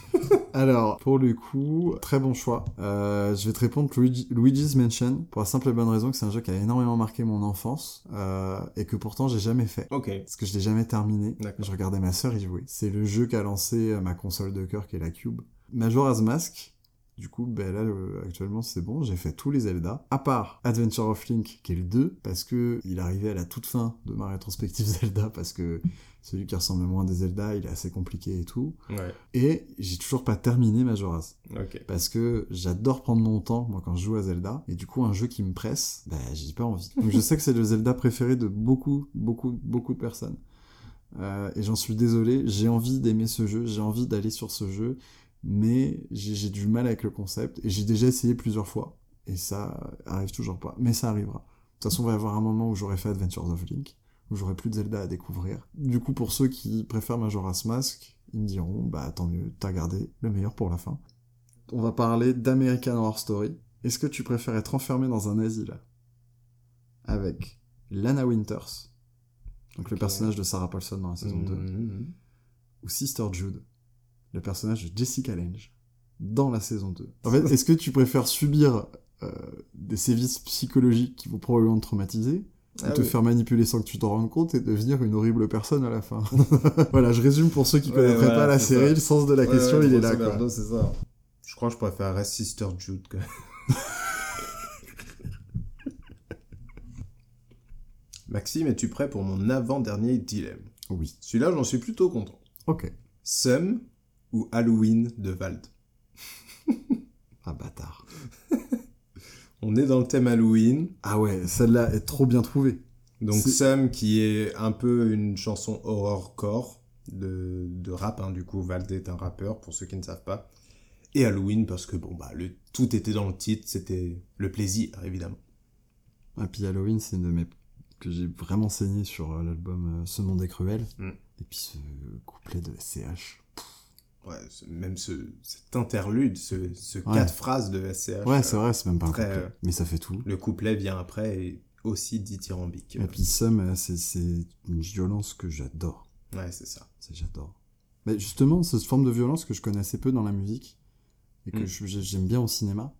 Alors, pour le coup, très bon choix. Euh, je vais te répondre Luigi's Mansion pour la simple et bonne raison que c'est un jeu qui a énormément marqué mon enfance euh, et que pourtant j'ai jamais fait. Ok. Parce que je l'ai jamais terminé. Je regardais ma sœur y jouer. C'est le jeu qui a lancé ma console de cœur qui est la Cube. Majora's Mask, du coup, ben là, actuellement, c'est bon, j'ai fait tous les Zelda, à part Adventure of Link, qui est le 2, parce que il arrivait à la toute fin de ma rétrospective *laughs* Zelda, parce que celui qui ressemble le moins des Zelda, il est assez compliqué et tout. Ouais. Et j'ai toujours pas terminé Majora's. Parce que j'adore prendre mon temps, moi, quand je joue à Zelda, et du coup, un jeu qui me presse, ben, j'ai pas envie. Donc je sais que c'est le Zelda préféré de beaucoup, beaucoup, beaucoup de personnes. Euh, et j'en suis désolé, j'ai envie d'aimer ce jeu, j'ai envie d'aller sur ce jeu, mais j'ai du mal avec le concept et j'ai déjà essayé plusieurs fois et ça arrive toujours pas. Mais ça arrivera. De toute façon, il va y avoir un moment où j'aurai fait Adventures of Link, où j'aurai plus de Zelda à découvrir. Du coup, pour ceux qui préfèrent Majora's Mask, ils me diront, bah tant mieux, t'as gardé le meilleur pour la fin. On va parler d'American Horror Story. Est-ce que tu préfères être enfermé dans un asile avec Lana Winters, donc le personnage de Sarah Paulson dans la saison 2, mm-hmm. ou Sister Jude? Le personnage de Jessica Lange dans la saison 2. En fait, est-ce que tu préfères subir euh, des sévices psychologiques qui vont probablement te traumatiser ah te faire manipuler sans que tu t'en rendes compte et devenir une horrible personne à la fin? *laughs* voilà, je résume pour ceux qui ne connaîtraient pas la série, le sens de la question, il est là. Quoi. ça. Je crois que je préférerais Sister Jude. *laughs* Maxime, es-tu prêt pour mon avant-dernier dilemme? Oui. Celui-là, j'en suis plutôt content. Ok. Sum ou Halloween de Vald *laughs* Ah bâtard. *laughs* On est dans le thème Halloween. Ah ouais, celle-là est trop bien trouvée. Donc Sam qui est un peu une chanson horrorcore de, de rap, hein. du coup Vald est un rappeur pour ceux qui ne savent pas. Et Halloween parce que bon bah le, tout était dans le titre, c'était le plaisir évidemment. Et ah, puis Halloween c'est une de mes que j'ai vraiment saigné sur euh, l'album euh, Ce monde est cruel. Mm. Et puis ce couplet de SCH. Ouais, même ce, cet interlude, ce, ce quatre phrases de SCH. Ouais, c'est vrai, c'est même pas un couplet, euh, mais ça fait tout. Le couplet vient après et aussi dithyrambique. Et puis Sum, c'est une violence que j'adore. Ouais, c'est ça. J'adore. Mais justement, cette forme de violence que je connais assez peu dans la musique et que mm. j'aime bien au cinéma,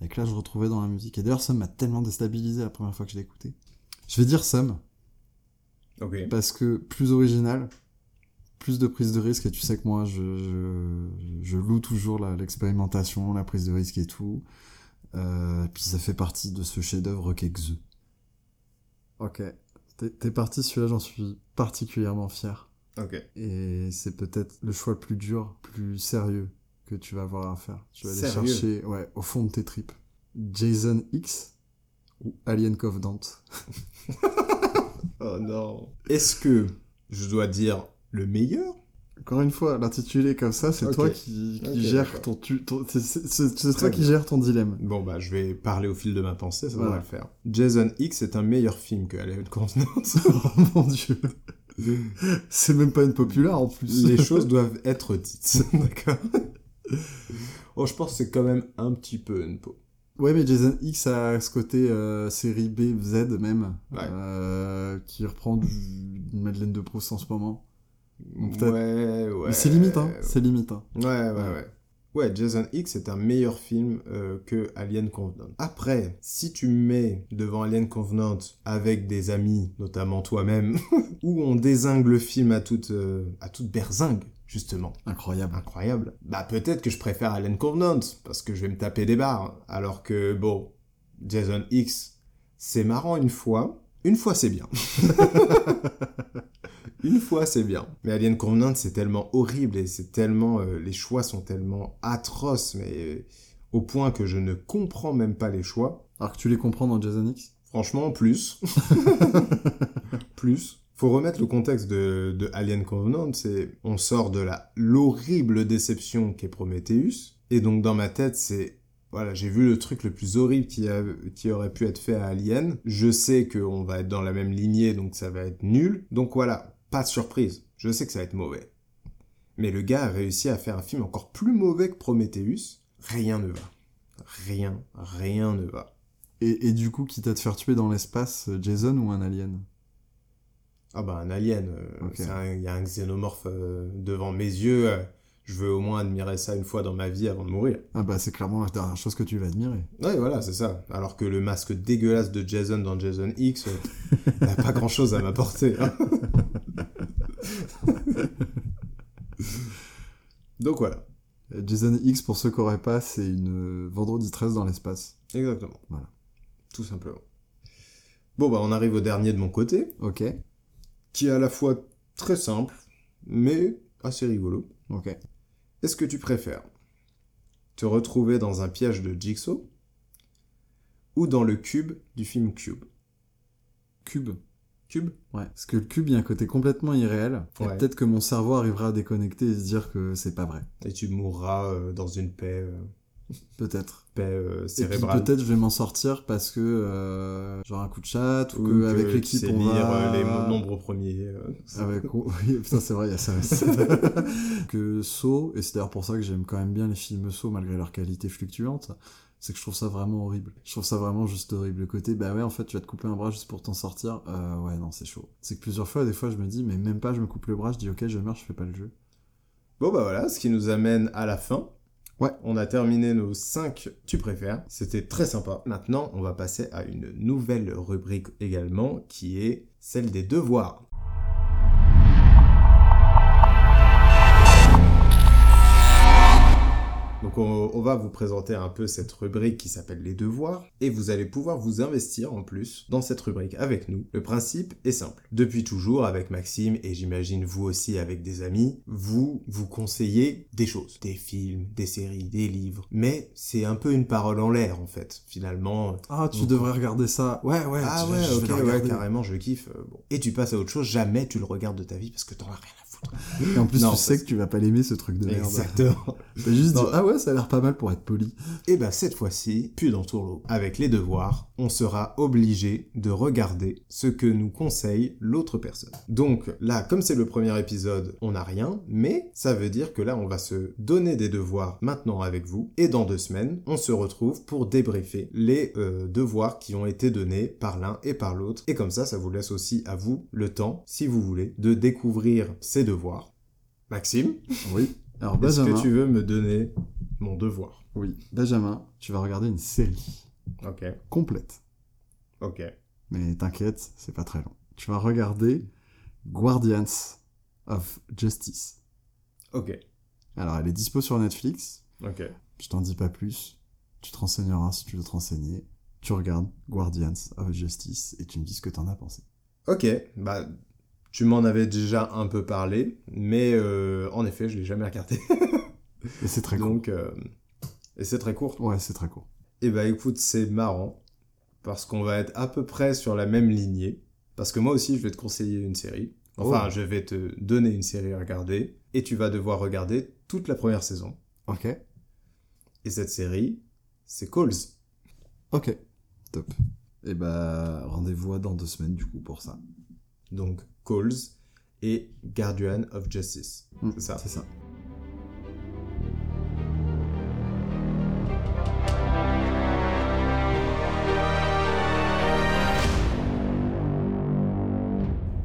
et que là je retrouvais dans la musique. Et d'ailleurs, Sum m'a tellement déstabilisé la première fois que je l'ai écouté. Je vais dire Sum. Ok. Parce que plus original, plus de prise de risque et tu sais que moi je, je, loue toujours l'expérimentation, la, prise de risque et tout. Euh, puis ça fait partie de ce chef-d'œuvre qu'est Xe. Ok. T'es parti, celui-là j'en suis particulièrement fier. Ok. Et c'est peut-être le choix le plus dur, plus sérieux que tu vas avoir à faire. Tu vas aller chercher ouais, au fond de tes tripes. Jason X ou Alien Covenant? *laughs* oh non. Est-ce que je dois dire le meilleur encore une fois, l'intitulé comme ça, c'est toi qui, qui gère ton, c'est toi qui gère ton dilemme. Bon bah je vais parler au fil de ma pensée, ça va le faire. Jason X est un meilleur film que Alien Covenant. *laughs* oh mon dieu. c'est même pas une populaire en plus. Les *laughs* choses doivent être dites, *laughs* d'accord. Oh, je pense que c'est quand même un petit peu une peau. Ouais, mais Jason X a ce côté euh, série B, Z même, euh, qui reprend du, Madeleine de Proust en ce moment. Ouais, ouais. c'est limite, hein. C'est limite, hein. Ouais, ouais, ouais. Ouais, Jason X est un meilleur film euh, que Alien Covenant. Après, si tu mets devant Alien Covenant avec des amis, notamment toi-même, *laughs* où on désingue le film à toute, euh, à toute berzingue, justement. Incroyable. Incroyable. Bah peut-être que je préfère Alien Covenant, parce que je vais me taper des barres. Alors que, bon, Jason X, c'est marrant une fois. Une fois, c'est bien. *laughs* Une fois, c'est bien. Mais Alien Covenant, c'est tellement horrible et c'est tellement. euh, les choix sont tellement atroces, mais euh, au point que je ne comprends même pas les choix. Alors que tu les comprends dans Jason X? Franchement, plus. *laughs* plus. Faut remettre le contexte de, de Alien Covenant, c'est on sort de la l'horrible déception qu'est Prometheus, et donc dans ma tête c'est voilà j'ai vu le truc le plus horrible qui, a, qui aurait pu être fait à Alien. Je sais qu'on va être dans la même lignée, donc ça va être nul. Donc voilà, pas de surprise. Je sais que ça va être mauvais. Mais le gars a réussi à faire un film encore plus mauvais que Prometheus. Rien ne va. Rien, rien ne va. et, et du coup, quitte à te faire tuer dans l'espace, Jason ou un alien? Ah bah un alien, euh, il y a un xénomorphe euh, devant mes yeux, euh, je veux au moins admirer ça une fois dans ma vie avant de mourir. Ah bah c'est clairement la dernière chose que tu vas admirer. Ouais voilà, c'est ça. Alors que le masque dégueulasse de Jason dans Jason X, euh, *laughs* n'a pas grand chose à m'apporter. hein. *laughs* *laughs* Donc voilà, Jason X, pour ceux qui n'auraient pas, c'est une Vendredi 13 dans l'espace. exactement. Voilà. Tout simplement. Bon bah on arrive au dernier de mon côté, Ok, qui est à la fois très simple, mais assez rigolo. ok. Est-ce que tu préfères te retrouver dans un piège de Jigsaw ou dans le cube du film Cube? Cube. Cube Ouais. Parce que le cube, il y a un côté complètement irréel. Et Ouais. peut-être que mon cerveau arrivera à déconnecter et se dire que c'est pas vrai. Et tu mourras euh, dans une paix, euh, Peut-être. paix euh, Et puis cérébrale. peut-être je vais m'en sortir parce que euh, genre un coup de chat ou, Ou que que avec tu l'équipe sais on lire va euh, les mo- nombres premiers. euh, avec *laughs* oui putain c'est vrai il y a ça aussi *laughs* que Saw et c'est d'ailleurs pour ça que j'aime quand même bien les films Saw malgré leur qualité fluctuante c'est que je trouve ça vraiment horrible je trouve ça vraiment juste horrible le côté bah ouais en fait tu vas te couper un bras juste pour t'en sortir euh, ouais non c'est chaud c'est que plusieurs fois des fois je me dis mais même pas je me coupe le bras je dis ok je meurs je fais pas le jeu Bon bah voilà, ce qui nous amène à la fin. Ouais. On a terminé nos 5 tu préfères. C'était très sympa. Maintenant, on va passer à une nouvelle rubrique également qui est celle des devoirs. Donc on, on va vous présenter un peu cette rubrique qui s'appelle les devoirs et vous allez pouvoir vous investir en plus dans cette rubrique avec nous. Le principe est simple. Depuis toujours avec Maxime et j'imagine vous aussi avec des amis, vous vous conseillez des choses, des films, des séries, des livres, mais c'est un peu une parole en l'air en fait. Finalement, ah tu Donc- devrais regarder ça ouais ouais ah tu- ouais, je vais ok, ouais, carrément, je kiffe. euh, bon. Et tu passes à autre chose, jamais tu le regardes de ta vie parce que t'en as rien à. Et en plus Non, tu sais que tu vas pas l'aimer ce truc de merde Exactement. *laughs* T'as juste dit ah ouais ça a l'air pas mal pour être poli Et ben cette fois-ci, plus dans Tourlot. Avec les devoirs, on sera obligé de regarder ce que nous conseille l'autre personne. Donc là, comme c'est le premier épisode, on n'a rien, mais ça veut dire que là, on va se donner des devoirs maintenant avec vous. Et dans deux semaines, on se retrouve pour débriefer les euh, devoirs qui ont été donnés par l'un et par l'autre. Et comme ça, ça vous laisse aussi à vous le temps, si vous voulez, de découvrir ces devoirs. Maxime, *laughs* oui alors est-ce que tu veux me donner mon devoir? Oui Benjamin tu vas regarder une série Ok, complète ok. Mais t'inquiète, c'est pas très long. Tu vas regarder Guardians of Justice. Ok, Alors, elle est dispo sur Netflix. ok. Je t'en dis pas plus. Tu te renseigneras si tu veux te renseigner. Tu regardes Guardians of Justice et tu me dis ce que t'en as pensé. Ok, bah, tu m'en avais déjà un peu parlé, mais euh, en effet, je l'ai jamais regardé. Et c'est très court. Donc, euh, et c'est très court. Ouais, c'est très court. Et bah écoute, c'est marrant, parce qu'on va être à peu près sur la même lignée, parce que moi aussi, je vais te conseiller une série. Enfin, Oh. je vais te donner une série à regarder, et tu vas devoir regarder toute la première saison. Ok. Et cette série, c'est Calls. Ok. Top. Et bah, rendez-vous dans deux semaines du coup pour ça. Donc, Calls et Guardian of Justice. Mm, C'est ça. C'est ça.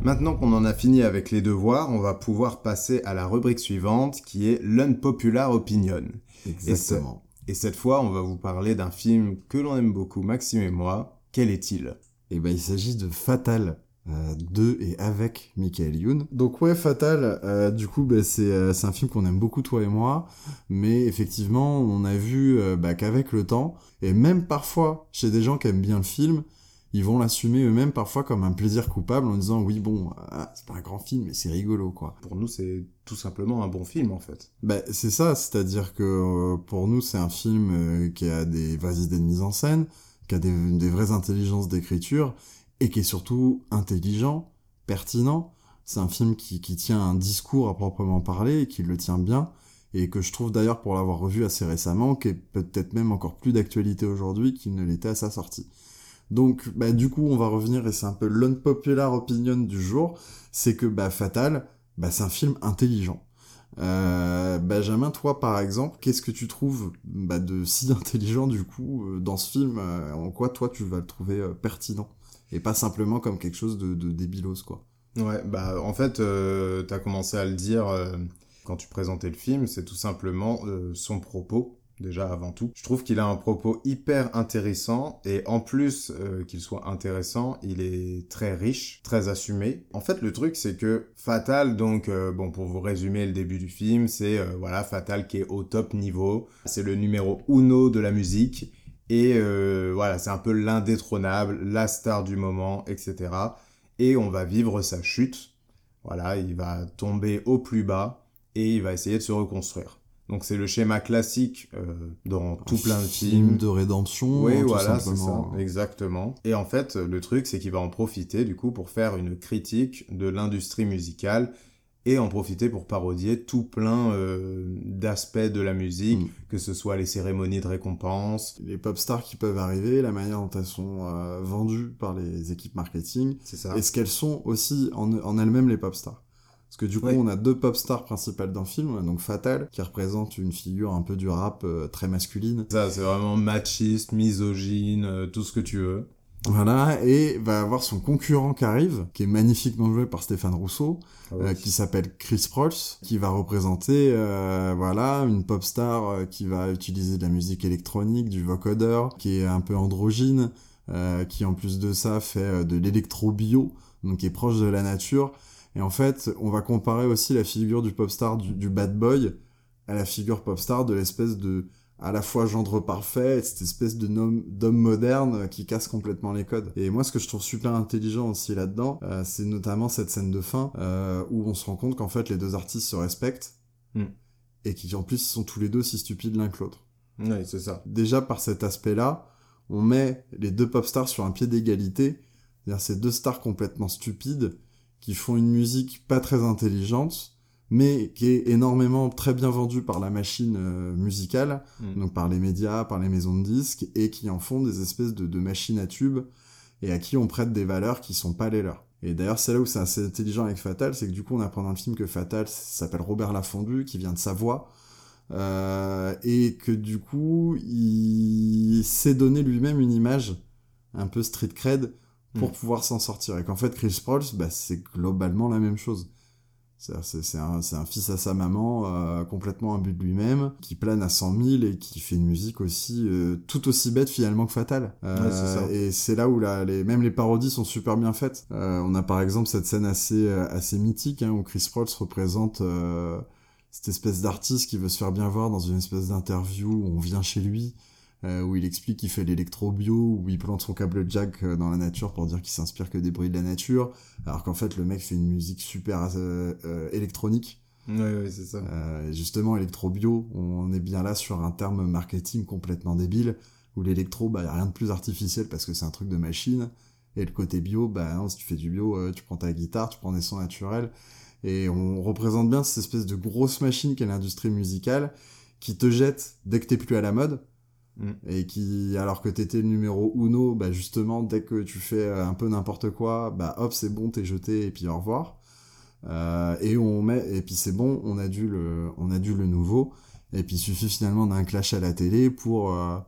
Maintenant qu'on en a fini avec les devoirs, on va pouvoir passer à la rubrique suivante qui est l'unpopular opinion. Exactement. Et, cette fois, on va vous parler d'un film que l'on aime beaucoup, Maxime et moi. Quel est-il? Eh ben, il s'agit de Fatal, euh, de et avec Michael Youn. Donc ouais, Fatal, euh, du coup, bah, c'est un film qu'on aime beaucoup toi et moi, mais effectivement, on a vu bah, qu'avec le temps, et même parfois chez des gens qui aiment bien le film, ils vont l'assumer eux-mêmes parfois comme un plaisir coupable en disant oui bon ah, c'est pas un grand film mais c'est rigolo quoi. Pour nous c'est tout simplement un bon film en fait. Bah c'est ça, c'est-à-dire que euh, pour nous c'est un film euh, qui a des vraies idées de mise en scène, qui a des, des vraies intelligences d'écriture et qui est surtout intelligent, pertinent. C'est un film qui, tient un discours à proprement parler et qui le tient bien et que je trouve d'ailleurs pour l'avoir revu assez récemment qui est peut-être même encore plus d'actualité aujourd'hui qu'il ne l'était à sa sortie. Donc, bah, du coup, on va revenir, et c'est un peu l'unpopular opinion du jour, c'est que bah, Fatal, bah, c'est un film intelligent. Euh, Benjamin, toi, par exemple, qu'est-ce que tu trouves bah, de si intelligent, du coup, euh, dans ce film? Euh, En quoi, toi, tu vas le trouver pertinent? Et pas simplement comme quelque chose de, de quoi. Ouais, bah, en fait, t'as commencé à le dire quand tu présentais le film, c'est tout simplement son propos déjà avant tout. Je trouve qu'il a un propos hyper intéressant et en plus euh, qu'il soit intéressant, il est très riche, très assumé. En fait, le truc c'est que Fatal, donc euh, bon pour vous résumer le début du film, c'est euh, voilà Fatal qui est au top niveau, c'est le numéro uno de la musique et voilà c'est un peu l'indétrônable, la star du moment, etc. Et on va vivre sa chute. Voilà, il va tomber au plus bas et il va essayer de se reconstruire. Donc c'est le schéma classique euh, dans tout plein de films. de rédemption. Oui, voilà, c'est ça, exactement. Et en fait, le truc, c'est qu'il va en profiter du coup pour faire une critique de l'industrie musicale et en profiter pour parodier tout plein euh, d'aspects de la musique, mm. que ce soit les cérémonies de récompense. Les pop stars qui peuvent arriver, la manière dont elles sont euh, vendues par les équipes marketing. C'est ça. Et ce qu'elles sont aussi en, en elles-mêmes les pop stars. Parce que du coup, on a deux pop stars principales dans le film, donc Fatal, qui représente une figure un peu du rap euh, très masculine. Ça, c'est vraiment machiste, misogyne, euh, tout ce que tu veux. Voilà, et va avoir son concurrent qui arrive, qui est magnifiquement joué par Stéphane Rousseau, ah euh, qui s'appelle Chris Prolls, qui va représenter, voilà, une pop star qui va utiliser de la musique électronique, du vocodeur, qui est un peu androgyne, qui en plus de ça fait de l'électro-bio, donc qui est proche de la nature, et en fait, on va comparer aussi la figure du pop star du, bad boy à la figure pop star de l'espèce de à la fois gendre parfait, cette espèce de d'homme moderne qui casse complètement les codes. Et moi, ce que je trouve super intelligent aussi là-dedans, euh, c'est notamment cette scène de fin euh, où on se rend compte qu'en fait les deux artistes se respectent mm. et qui en plus sont tous les deux si stupides l'un que l'autre. Oui, c'est ça. Déjà par cet aspect-là, on met les deux pop stars sur un pied d'égalité, c'est-à-dire ces deux stars complètement stupides qui font une musique pas très intelligente, mais qui est énormément très bien vendue par la machine euh, musicale, mm. donc par les médias, par les maisons de disques, et qui en font des espèces de, machines à tubes, et à qui on prête des valeurs qui sont pas les leurs. Et d'ailleurs, c'est là où c'est assez intelligent avec Fatal, c'est que du coup, on apprend dans le film que Fatal s'appelle Robert Lafondu, qui vient de Savoie, euh, et que du coup, il s'est donné lui-même une image un peu street cred pour mm. pouvoir s'en sortir. Et qu'en fait, Chris Prolls, bah, c'est globalement la même chose. C'est un, un, fils à sa maman, euh, complètement imbu de lui-même, qui plane à 100 000 et qui fait une musique aussi euh, tout aussi bête finalement que fatale. Euh, et c'est là où la, les, même les parodies sont super bien faites. on a par exemple cette scène assez, assez mythique hein, où Chris Prolls représente cette espèce d'artiste qui veut se faire bien voir dans une espèce d'interview où on vient chez lui euh, où il explique qu'il fait l'électro-bio, où il plante son câble jack euh, dans la nature pour dire qu'il s'inspire que des bruits de la nature, alors qu'en fait le mec fait une musique super euh, électronique. Oui, oui, c'est ça. justement, électro-bio, on est bien là sur un terme marketing complètement débile, où l'électro, bah, y a rien de plus artificiel parce que c'est un truc de machine, et le côté bio, bah non, si tu fais du bio, tu prends ta guitare, tu prends des sons naturels, et on représente bien cette espèce de grosse machine qu'est l'industrie musicale, qui te jette dès que t'es plus à la mode, Mm. Et qui, alors que t'étais le numéro uno, bah justement, dès que tu fais euh, un peu n'importe quoi, bah hop, c'est bon, t'es jeté et puis au revoir. Euh, et on met, et puis c'est bon, on a dû le, on a dû le nouveau. Et puis il suffit finalement d'un clash à la télé pour, euh,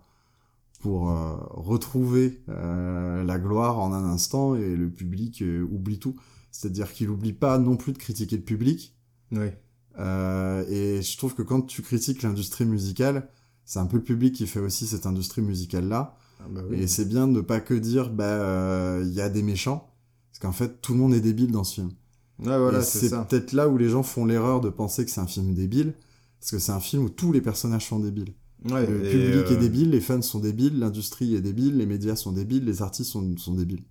pour retrouver la gloire en un instant et le public oublie tout. C'est-à-dire qu'il n'oublie pas non plus de critiquer le public. Oui. Et je trouve que quand tu critiques l'industrie musicale, c'est un peu le public qui fait aussi cette industrie musicale-là. Ah bah Et c'est bien de pas que dire, bah, euh, il y a des méchants. Parce qu'en fait, tout le monde est débile dans ce film. Voilà, c'est peut-être là où les gens font l'erreur de penser que c'est un film débile. Parce que c'est un film où tous les personnages sont débiles. Ouais, Le public euh, est débile, les fans sont débiles, l'industrie est débile, les médias sont débiles, les artistes sont, sont débiles.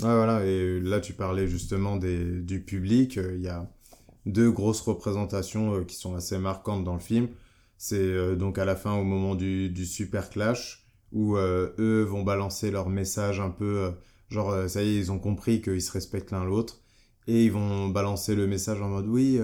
Ouais, voilà, et là tu parlais justement des, du public. euh, Il y a deux grosses représentations euh, qui sont assez marquantes dans le film. C'est euh, donc à la fin, au moment du, du super clash, où euh, eux vont balancer leur message un peu, euh, genre ça y est, ils ont compris qu'ils se respectent l'un l'autre, et ils vont balancer le message en mode oui,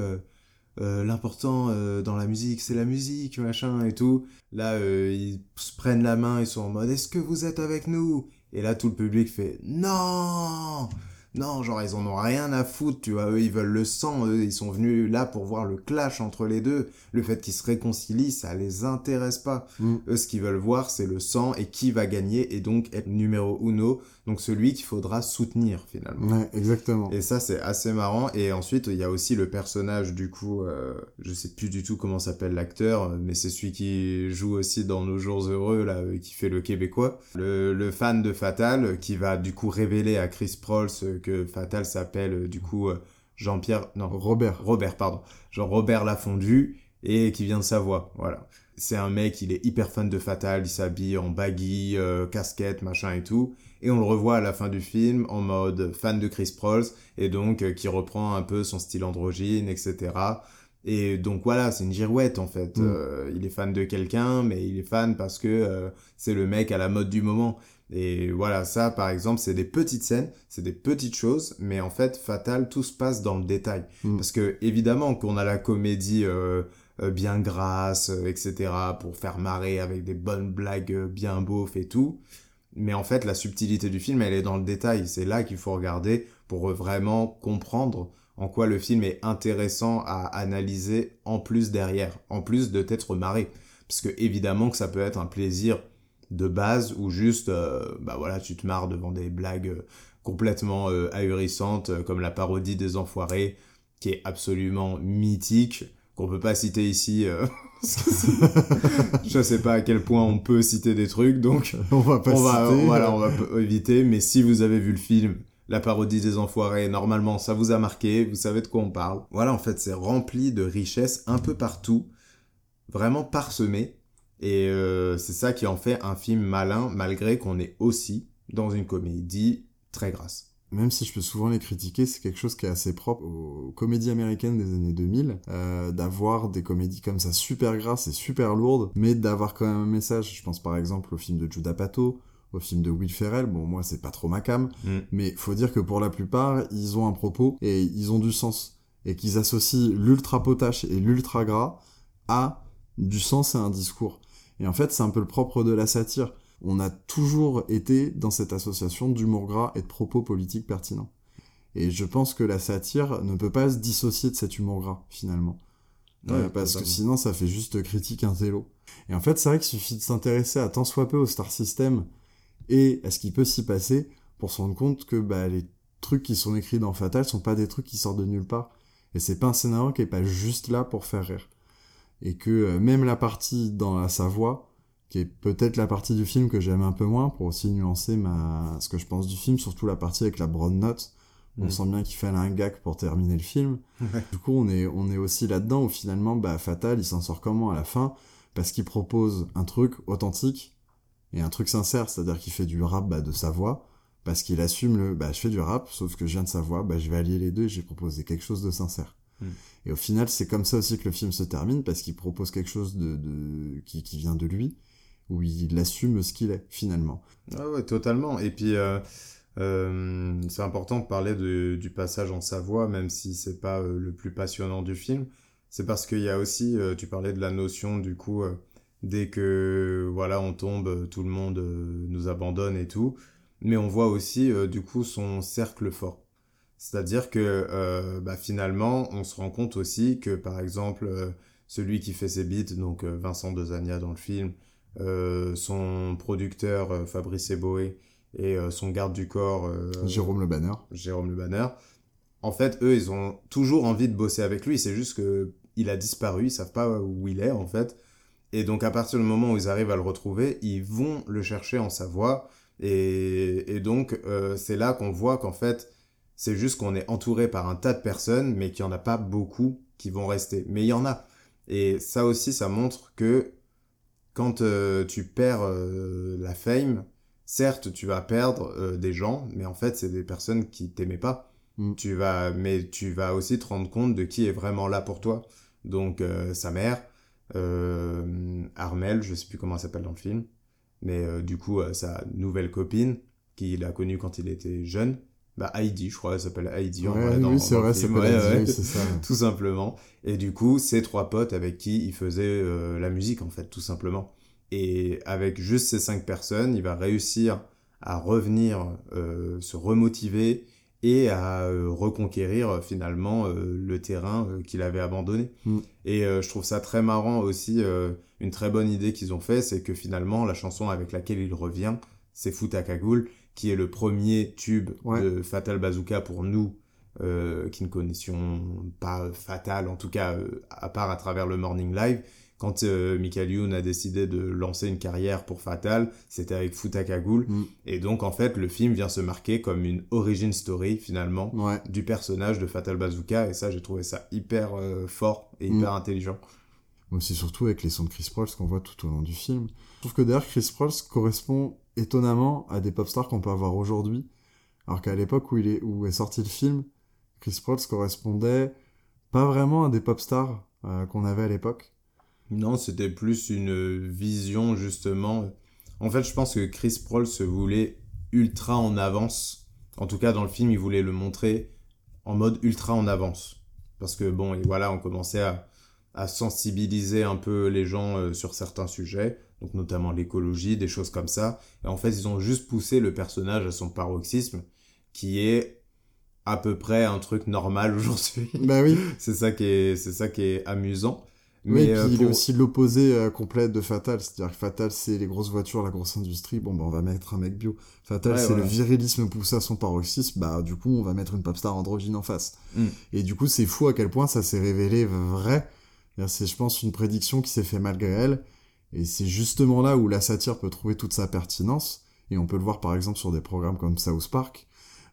l'important dans la musique, c'est la musique, machin et tout. Là, ils se prennent la main, ils sont en mode est-ce que vous êtes avec nous? Et là, tout le public fait non non, genre ils en ont rien à foutre, tu vois, eux ils veulent le sang, eux ils sont venus là pour voir le clash entre les deux. Le fait qu'ils se réconcilient, ça les intéresse pas. Mm. Eux ce qu'ils veulent voir c'est le sang et qui va gagner et donc être numéro uno, donc celui qu'il faudra soutenir finalement. Ouais, exactement. Et ça c'est assez marrant et ensuite il y a aussi le personnage du coup, euh, je sais plus du tout comment s'appelle l'acteur, mais c'est celui qui joue aussi dans Nos jours heureux là, euh, qui fait le québécois, le, le fan de Fatal qui va du coup révéler à Chris Prols euh, que Fatal s'appelle euh, du coup euh, Jean-Pierre, non Robert. Robert, pardon. Genre Robert Lafondu et qui vient de Savoie, voilà. C'est un mec, il est hyper fan de Fatal, il s'habille en baggy, euh, casquette, machin et tout. Et on le revoit à la fin du film en mode fan de Chris Prols et donc euh, qui reprend un peu son style androgyne, etc. Et donc voilà, c'est une girouette en fait. Mm. Euh, il est fan de quelqu'un, mais il est fan parce que euh, c'est le mec à la mode du moment. Et voilà, ça par exemple, c'est des petites scènes, c'est des petites choses, mais en fait, Fatal, tout se passe dans le détail. Mm. Parce que évidemment qu'on a la comédie euh, euh, bien grasse, euh, etc., pour faire marrer avec des bonnes blagues bien beaufs et tout. Mais en fait, la subtilité du film, elle est dans le détail. C'est là qu'il faut regarder pour vraiment comprendre en quoi le film est intéressant à analyser en plus derrière, en plus de t'être marré. Parce que évidemment que ça peut être un plaisir de base ou juste, euh, bah voilà, tu te marres devant des blagues euh, complètement euh, ahurissantes, comme la parodie des Enfoirés, qui est absolument mythique, qu'on peut pas citer ici. euh, *laughs* *laughs* je sais pas à quel point on peut citer des trucs, donc *laughs* on va pas on va, citer. voilà, on va éviter. Mais si vous avez vu le film, la parodie des enfoirés, normalement, ça vous a marqué, vous savez de quoi on parle. Voilà, en fait, c'est rempli de richesses un peu partout, vraiment parsemé. Et euh, c'est ça qui en fait un film malin, malgré qu'on est aussi dans une comédie très grasse. Même si je peux souvent les critiquer, c'est quelque chose qui est assez propre aux comédies américaines des années 2000, euh, d'avoir des comédies comme ça super grasses et super lourdes, mais d'avoir quand même un message. Je pense par exemple au film de Judah Pato, au film de Will Ferrell. Bon, moi, c'est pas trop ma cam, Mm. mais faut dire que pour la plupart, ils ont un propos et ils ont du sens. Et qu'ils associent l'ultra potache et l'ultra gras à du sens et un discours. Et en fait, c'est un peu le propre de la satire. On a toujours été dans cette association d'humour gras et de propos politiques pertinents. Et je pense que la satire ne peut pas se dissocier de cet humour gras, finalement. Euh, parce que sinon, ça fait juste critique intello. Et en fait, c'est vrai qu'il suffit de s'intéresser à tant soit peu au Star System et à ce qui peut s'y passer pour se rendre compte que bah, les trucs qui sont écrits dans Fatal sont pas des trucs qui sortent de nulle part. Et c'est pas un scénario qui est pas juste là pour faire rire. Et que euh, même la partie dans la Savoie, qui est peut-être la partie du film que j'aime un peu moins pour aussi nuancer ma... ce que je pense du film, surtout la partie avec la broad note. On Mm. sent bien qu'il fallait un gag pour terminer le film. Ouais. Du coup, on est, on est aussi là-dedans où finalement, bah, Fatal, il s'en sort comment à la fin? Parce qu'il propose un truc authentique et un truc sincère, c'est-à-dire qu'il fait du rap bah, de sa voix, parce qu'il assume le bah, je fais du rap, sauf que je viens de sa voix, bah, je vais allier les deux et j'ai proposé quelque chose de sincère. Mm. Et au final, c'est comme ça aussi que le film se termine, parce qu'il propose quelque chose de. Qui, vient de lui, où il assume ce qu'il est, finalement. Ah ouais, totalement. Et puis, euh, euh, c'est important de parler du passage en Savoie, même si c'est pas euh, le plus passionnant du film. C'est parce qu'il y a aussi, tu parlais de la notion, du coup, dès que, voilà, on tombe, tout le monde nous abandonne et tout. Mais on voit aussi, du coup, son cercle fort. C'est-à-dire que, euh, bah, finalement, on se rend compte aussi que, par exemple, euh, celui qui fait ses beats, donc euh, Vincent Dezania dans le film, euh, son producteur Fabrice Eboé et son garde du corps Jérôme Le Banner. Jérôme Le Banner, en fait, eux, ils ont toujours envie de bosser avec lui. C'est juste que il a disparu, ils savent pas où il est, en fait. Et donc, à partir du moment où ils arrivent à le retrouver, ils vont le chercher en Savoie. Et, et donc, c'est là qu'on voit qu'en fait, c'est juste qu'on est entouré par un tas de personnes, mais qu'il n'y en a pas beaucoup qui vont rester. Mais il y en a. Et ça aussi, ça montre que quand euh, tu perds euh, la fame, certes, tu vas perdre euh, des gens, mais en fait, c'est des personnes qui t'aimaient pas. Mm. Tu vas, mais tu vas aussi te rendre compte de qui est vraiment là pour toi. Donc, sa mère, Armel, je sais plus comment elle s'appelle dans le film, mais du coup, sa nouvelle copine, qu'il a connue quand il était jeune, bah Heidi, je crois, elle s'appelle Heidi en vrai. oui, c'est vrai, c'est ça. *laughs* tout simplement. Et du coup, ces trois potes avec qui il faisait euh, la musique, en fait, tout simplement. Et avec juste ces cinq personnes, il va réussir à revenir, euh, se remotiver et à euh, reconquérir finalement le terrain qu'il avait abandonné. Mm. Et je trouve ça très marrant aussi, une très bonne idée qu'ils ont fait, c'est que finalement, la chanson avec laquelle il revient, c'est Foot à cagoule qui est le premier tube de Fatal Bazooka pour nous, euh, qui ne connaissions pas Fatal, en tout cas, euh, à part à travers le Morning Live. Quand euh, Michael Youn a décidé de lancer une carrière pour Fatal, c'était avec Futakagoul. Mm. Et donc, en fait, le film vient se marquer comme une origin story, finalement, ouais. du personnage de Fatal Bazooka. Et ça, j'ai trouvé ça hyper fort et hyper mm. intelligent. c'est surtout avec les sons de Chris Prolls qu'on voit tout au long du film. Je trouve que d'ailleurs, Chris Prolls correspond étonnamment à des pop stars qu'on peut avoir aujourd'hui. Alors qu'à l'époque où, il est, est sorti le film, Chris Prolls correspondait pas vraiment à des pop stars euh, qu'on avait à l'époque. Non, c'était plus une vision justement. En fait, je pense que Chris Prolls se voulait ultra en avance. En tout cas, dans le film, il voulait le montrer en mode ultra en avance. Parce que bon, et voilà, on commençait à, à sensibiliser un peu les gens euh, sur certains sujets donc notamment l'écologie, des choses comme ça. Et en fait, ils ont juste poussé le personnage à son paroxysme, qui est à peu près un truc normal aujourd'hui. *laughs* Bah oui. *laughs* c'est ça qui est, c'est ça qui est amusant. Mais et puis il est aussi l'opposé euh, complet de Fatal, c'est-à-dire que Fatal c'est les grosses voitures, la grosse industrie, bon bah on va mettre un mec bio. Fatal c'est le virilisme poussé à son paroxysme, bah du coup on va mettre une pop star androgyne en face. Mm. Et du coup c'est fou à quel point ça s'est révélé vrai. C'est je pense une prédiction qui s'est fait malgré elle et c'est justement là où la satire peut trouver toute sa pertinence. Et on peut le voir par exemple sur des programmes comme South Park,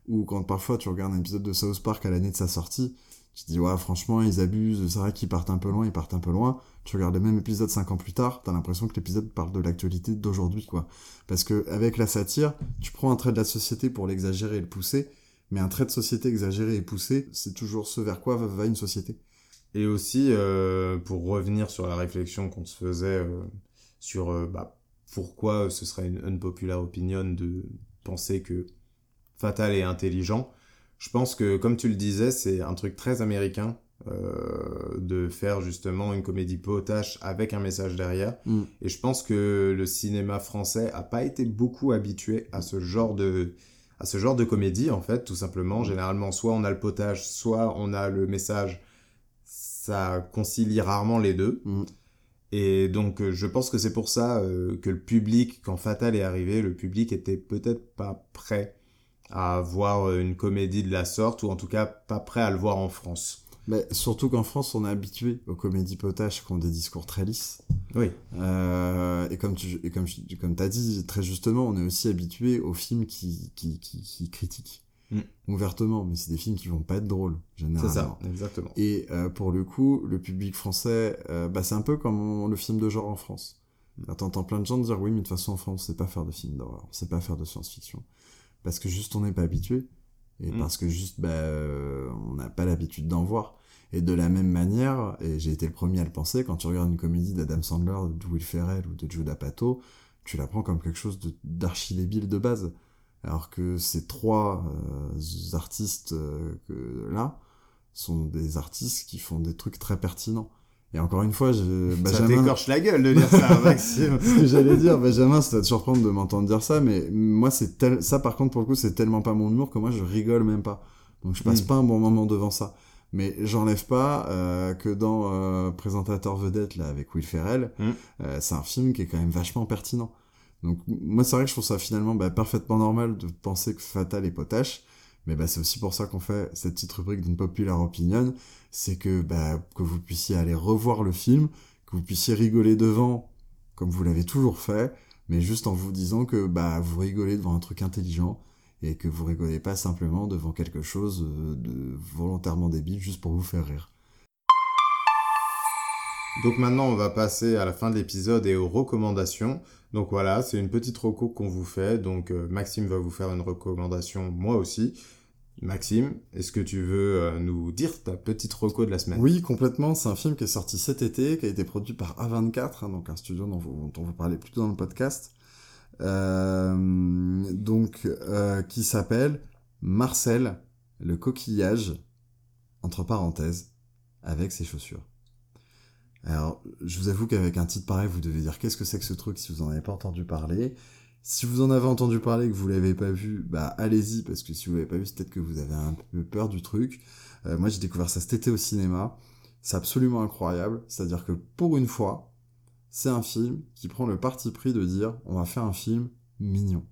où quand parfois tu regardes un épisode de South Park à l'année de sa sortie, tu te dis ouais franchement ils abusent, c'est vrai qu'ils partent un peu loin, ils partent un peu loin. Tu regardes le même épisode cinq ans plus tard, t'as l'impression que l'épisode parle de l'actualité d'aujourd'hui quoi. Parce que avec la satire, tu prends un trait de la société pour l'exagérer et le pousser, mais un trait de société exagéré et poussé, c'est toujours ce vers quoi va, une société. Et aussi, euh, pour revenir sur la réflexion qu'on se faisait euh, sur euh, bah, pourquoi ce serait une unpopular opinion de penser que Fatal est intelligent. Je pense que, comme tu le disais, c'est un truc très américain euh, de faire justement une comédie potache avec un message derrière. Mm. Et je pense que le cinéma français a pas été beaucoup habitué à ce genre de à ce genre de comédie en fait, tout simplement. Généralement, soit on a le potage, soit on a le message. Ça concilie rarement les deux. Mm. Et donc, euh, je pense que c'est pour ça euh, que le public, quand Fatal est arrivé, le public était peut-être pas prêt à voir euh, une comédie de la sorte, ou en tout cas pas prêt à le voir en France. Mais surtout qu'en France, on est habitué aux comédies potaches qui ont des discours très lisses. Oui. Euh, et comme tu et comme, comme as dit très justement, on est aussi habitué aux films qui, qui, qui, qui critiquent. Mm. ouvertement, mais c'est des films qui vont pas être drôles, généralement. C'est ça, exactement. Et euh, pour le coup, le public français, euh, bah, c'est un peu comme le film de genre en France. Mm. T'entends plein de gens dire oui, mais de toute façon en France, on sait pas faire de films d'horreur, on sait pas faire de science-fiction. Parce que juste on n'est pas habitué, et Mm. parce que juste bah, euh, on n'a pas l'habitude d'en voir. Et de la même manière, et j'ai été le premier à le penser, quand tu regardes une comédie d'Adam Sandler, de Will Ferrell ou de Judah Pato, tu la prends comme quelque chose d'archi débile de base alors que ces trois euh, artistes euh, là sont des artistes qui font des trucs très pertinents. Et encore une fois, je, *laughs* Benjamin... Ça t'écorche la gueule de dire ça, Maxime. *laughs* ce que j'allais dire, Benjamin, ça va te surprendre de m'entendre dire ça, mais moi, c'est tel... ça, par contre, pour le coup, c'est tellement pas mon humour que moi, je rigole même pas. Donc, je passe Mm. pas un bon moment devant ça. Mais j'enlève pas euh, que dans Présentateur vedette, là, avec Will Ferrell, Mm. euh, c'est un film qui est quand même vachement pertinent. Donc moi c'est vrai que je trouve ça finalement bah, parfaitement normal de penser que Fatal est potache, Mais bah, c'est aussi pour ça qu'on fait cette petite rubrique d'une popular opinion, c'est que, bah, que vous puissiez aller revoir le film, que vous puissiez rigoler devant, comme vous l'avez toujours fait, mais juste en vous disant que bah, vous rigolez devant un truc intelligent, et que vous rigolez pas simplement devant quelque chose euh, de volontairement débile juste pour vous faire rire. Donc maintenant, on va passer à la fin de l'épisode et aux recommandations. Donc voilà, c'est une petite reco qu'on vous fait. Donc euh, Maxime va vous faire une recommandation, moi aussi. Maxime, est-ce que tu veux euh, nous dire ta petite reco de la semaine? Oui, complètement. C'est un film qui est sorti cet été, qui a été produit par A24, hein, donc un studio dont, vous, dont on vous parlait plus tôt dans le podcast. Euh, donc, qui s'appelle Marcel, le coquillage, entre parenthèses, avec ses chaussures. Alors, je vous avoue qu'avec un titre pareil, vous devez dire qu'est-ce que c'est que ce truc si vous en avez pas entendu parler? Si vous en avez entendu parler et que vous l'avez pas vu, bah allez-y parce que si vous l'avez pas vu, c'est peut-être que vous avez un peu peur du truc. Euh, moi, j'ai découvert ça cet été au cinéma. C'est absolument incroyable. C'est-à-dire que pour une fois, c'est un film qui prend le parti pris de dire on va faire un film mignon.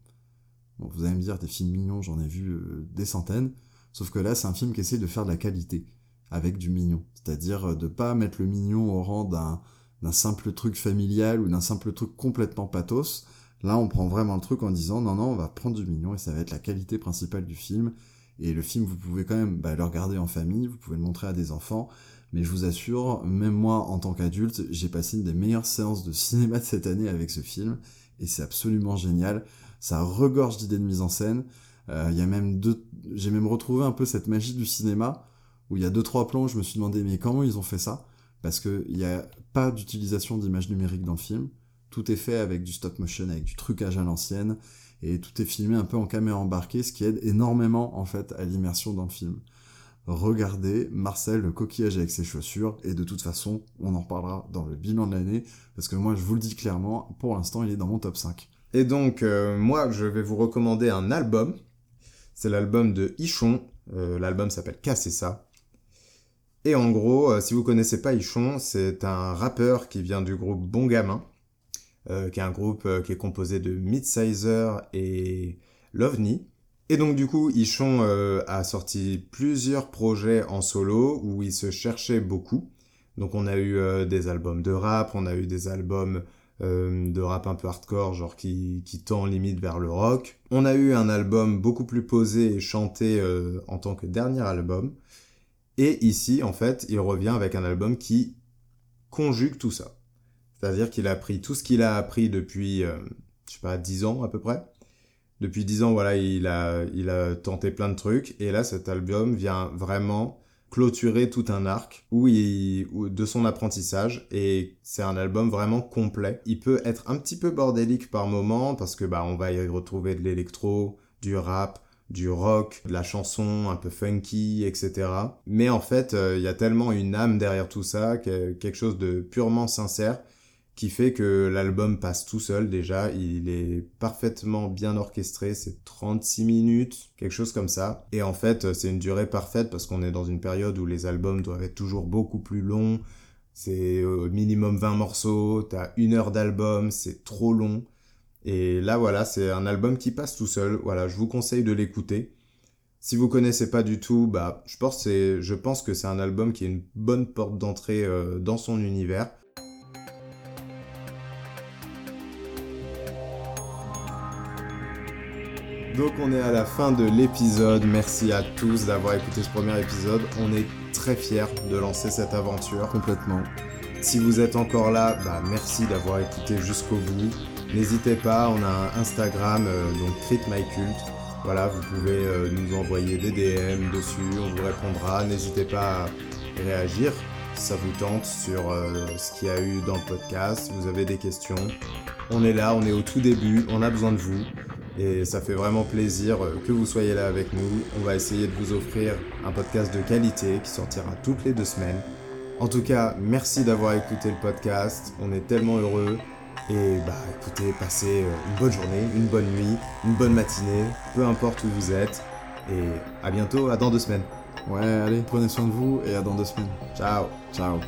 Bon, vous allez me dire des films mignons, j'en ai vu euh, des centaines. Sauf que là, c'est un film qui essaie de faire de la qualité avec du mignon. C'est-à-dire euh, de pas mettre le mignon au rang d'un simple truc familial ou d'un simple truc complètement pathos, Là, on prend vraiment le truc en disant non, non, on va prendre du mignon et ça va être la qualité principale du film. Et le film, vous pouvez quand même bah, le regarder en famille, vous pouvez le montrer à des enfants. Mais je vous assure, même moi, en tant qu'adulte, j'ai passé une des meilleures séances de cinéma de cette année avec ce film. Et c'est absolument génial. Ça regorge d'idées de mise en scène. Euh, il y a même deux... J'ai même retrouvé un peu cette magie du cinéma, où il y a deux, trois plans je me suis demandé, mais comment ils ont fait ça? Parce qu'il n'y a pas d'utilisation d'images numériques dans le film. Tout est fait avec du stop motion, avec du trucage à l'ancienne, et tout est filmé un peu en caméra embarquée, ce qui aide énormément en fait à l'immersion dans le film. Regardez Marcel le coquillage avec ses chaussures, et de toute façon, on en reparlera dans le bilan de l'année, parce que moi je vous le dis clairement, pour l'instant il est dans mon top 5. Et donc, euh, moi je vais vous recommander un album. C'est l'album de Ichon. Euh, l'album s'appelle Casser ça. Et en gros, euh, si vous connaissez pas Ichon, c'est un rappeur qui vient du groupe Bon Gamin. Euh, qui est un groupe euh, qui est composé de Midsizer et Lovni. Et donc du coup, Ichon a sorti plusieurs projets en solo où il se cherchait beaucoup. Donc on a eu des albums de rap, on a eu des albums de rap un peu hardcore, genre qui tend limite vers le rock. On a eu un album beaucoup plus posé et chanté en tant que dernier album. Et ici, en fait, il revient avec un album qui conjugue tout ça. C'est-à-dire qu'il a appris tout ce qu'il a appris depuis, euh, je sais pas, 10 ans à peu près. Depuis 10 ans, voilà, il a, tenté plein de trucs. Et là, cet album vient vraiment clôturer tout un arc de son apprentissage. Et c'est un album vraiment complet. Il peut être un petit peu bordélique par moment parce que, bah, on va y retrouver de l'électro, du rap, du rock, de la chanson un peu funky, etc. Mais en fait, euh, il y a tellement une âme derrière tout ça, quelque chose de purement sincère, qui fait que l'album passe tout seul déjà, il est parfaitement bien orchestré, c'est 36 minutes, quelque chose comme ça. Et en fait, c'est une durée parfaite parce qu'on est dans une période où les albums doivent être toujours beaucoup plus longs, c'est au minimum 20 morceaux, t'as une heure d'album, c'est trop long. Et là voilà, c'est un album qui passe tout seul, voilà, je vous conseille de l'écouter. Si vous connaissez pas du tout, bah, je pense, je pense que c'est un album qui est une bonne porte d'entrée euh, dans son univers. Donc on est à la fin de l'épisode. Merci à tous d'avoir écouté ce premier épisode. On est très fiers de lancer cette aventure. Complètement. Si vous êtes encore là, bah merci d'avoir écouté jusqu'au bout. N'hésitez pas, on a un Instagram, euh, donc Crit My Cult. Voilà, vous pouvez euh, nous envoyer des DM dessus, on vous répondra. N'hésitez pas à réagir si ça vous tente sur euh, ce qu'il y a eu dans le podcast. Vous avez des questions, on est là, on est au tout début, on a besoin de vous. Et ça fait vraiment plaisir que vous soyez là avec nous. On va essayer de vous offrir un podcast de qualité qui sortira toutes les deux semaines. En tout cas, merci d'avoir écouté le podcast. On est tellement heureux. Et bah écoutez, passez euh, une bonne journée, une bonne nuit, une bonne matinée, peu importe où vous êtes. Et à bientôt, à dans deux semaines. Ouais, allez, prenez soin de vous et à dans deux semaines. Ciao. Ciao.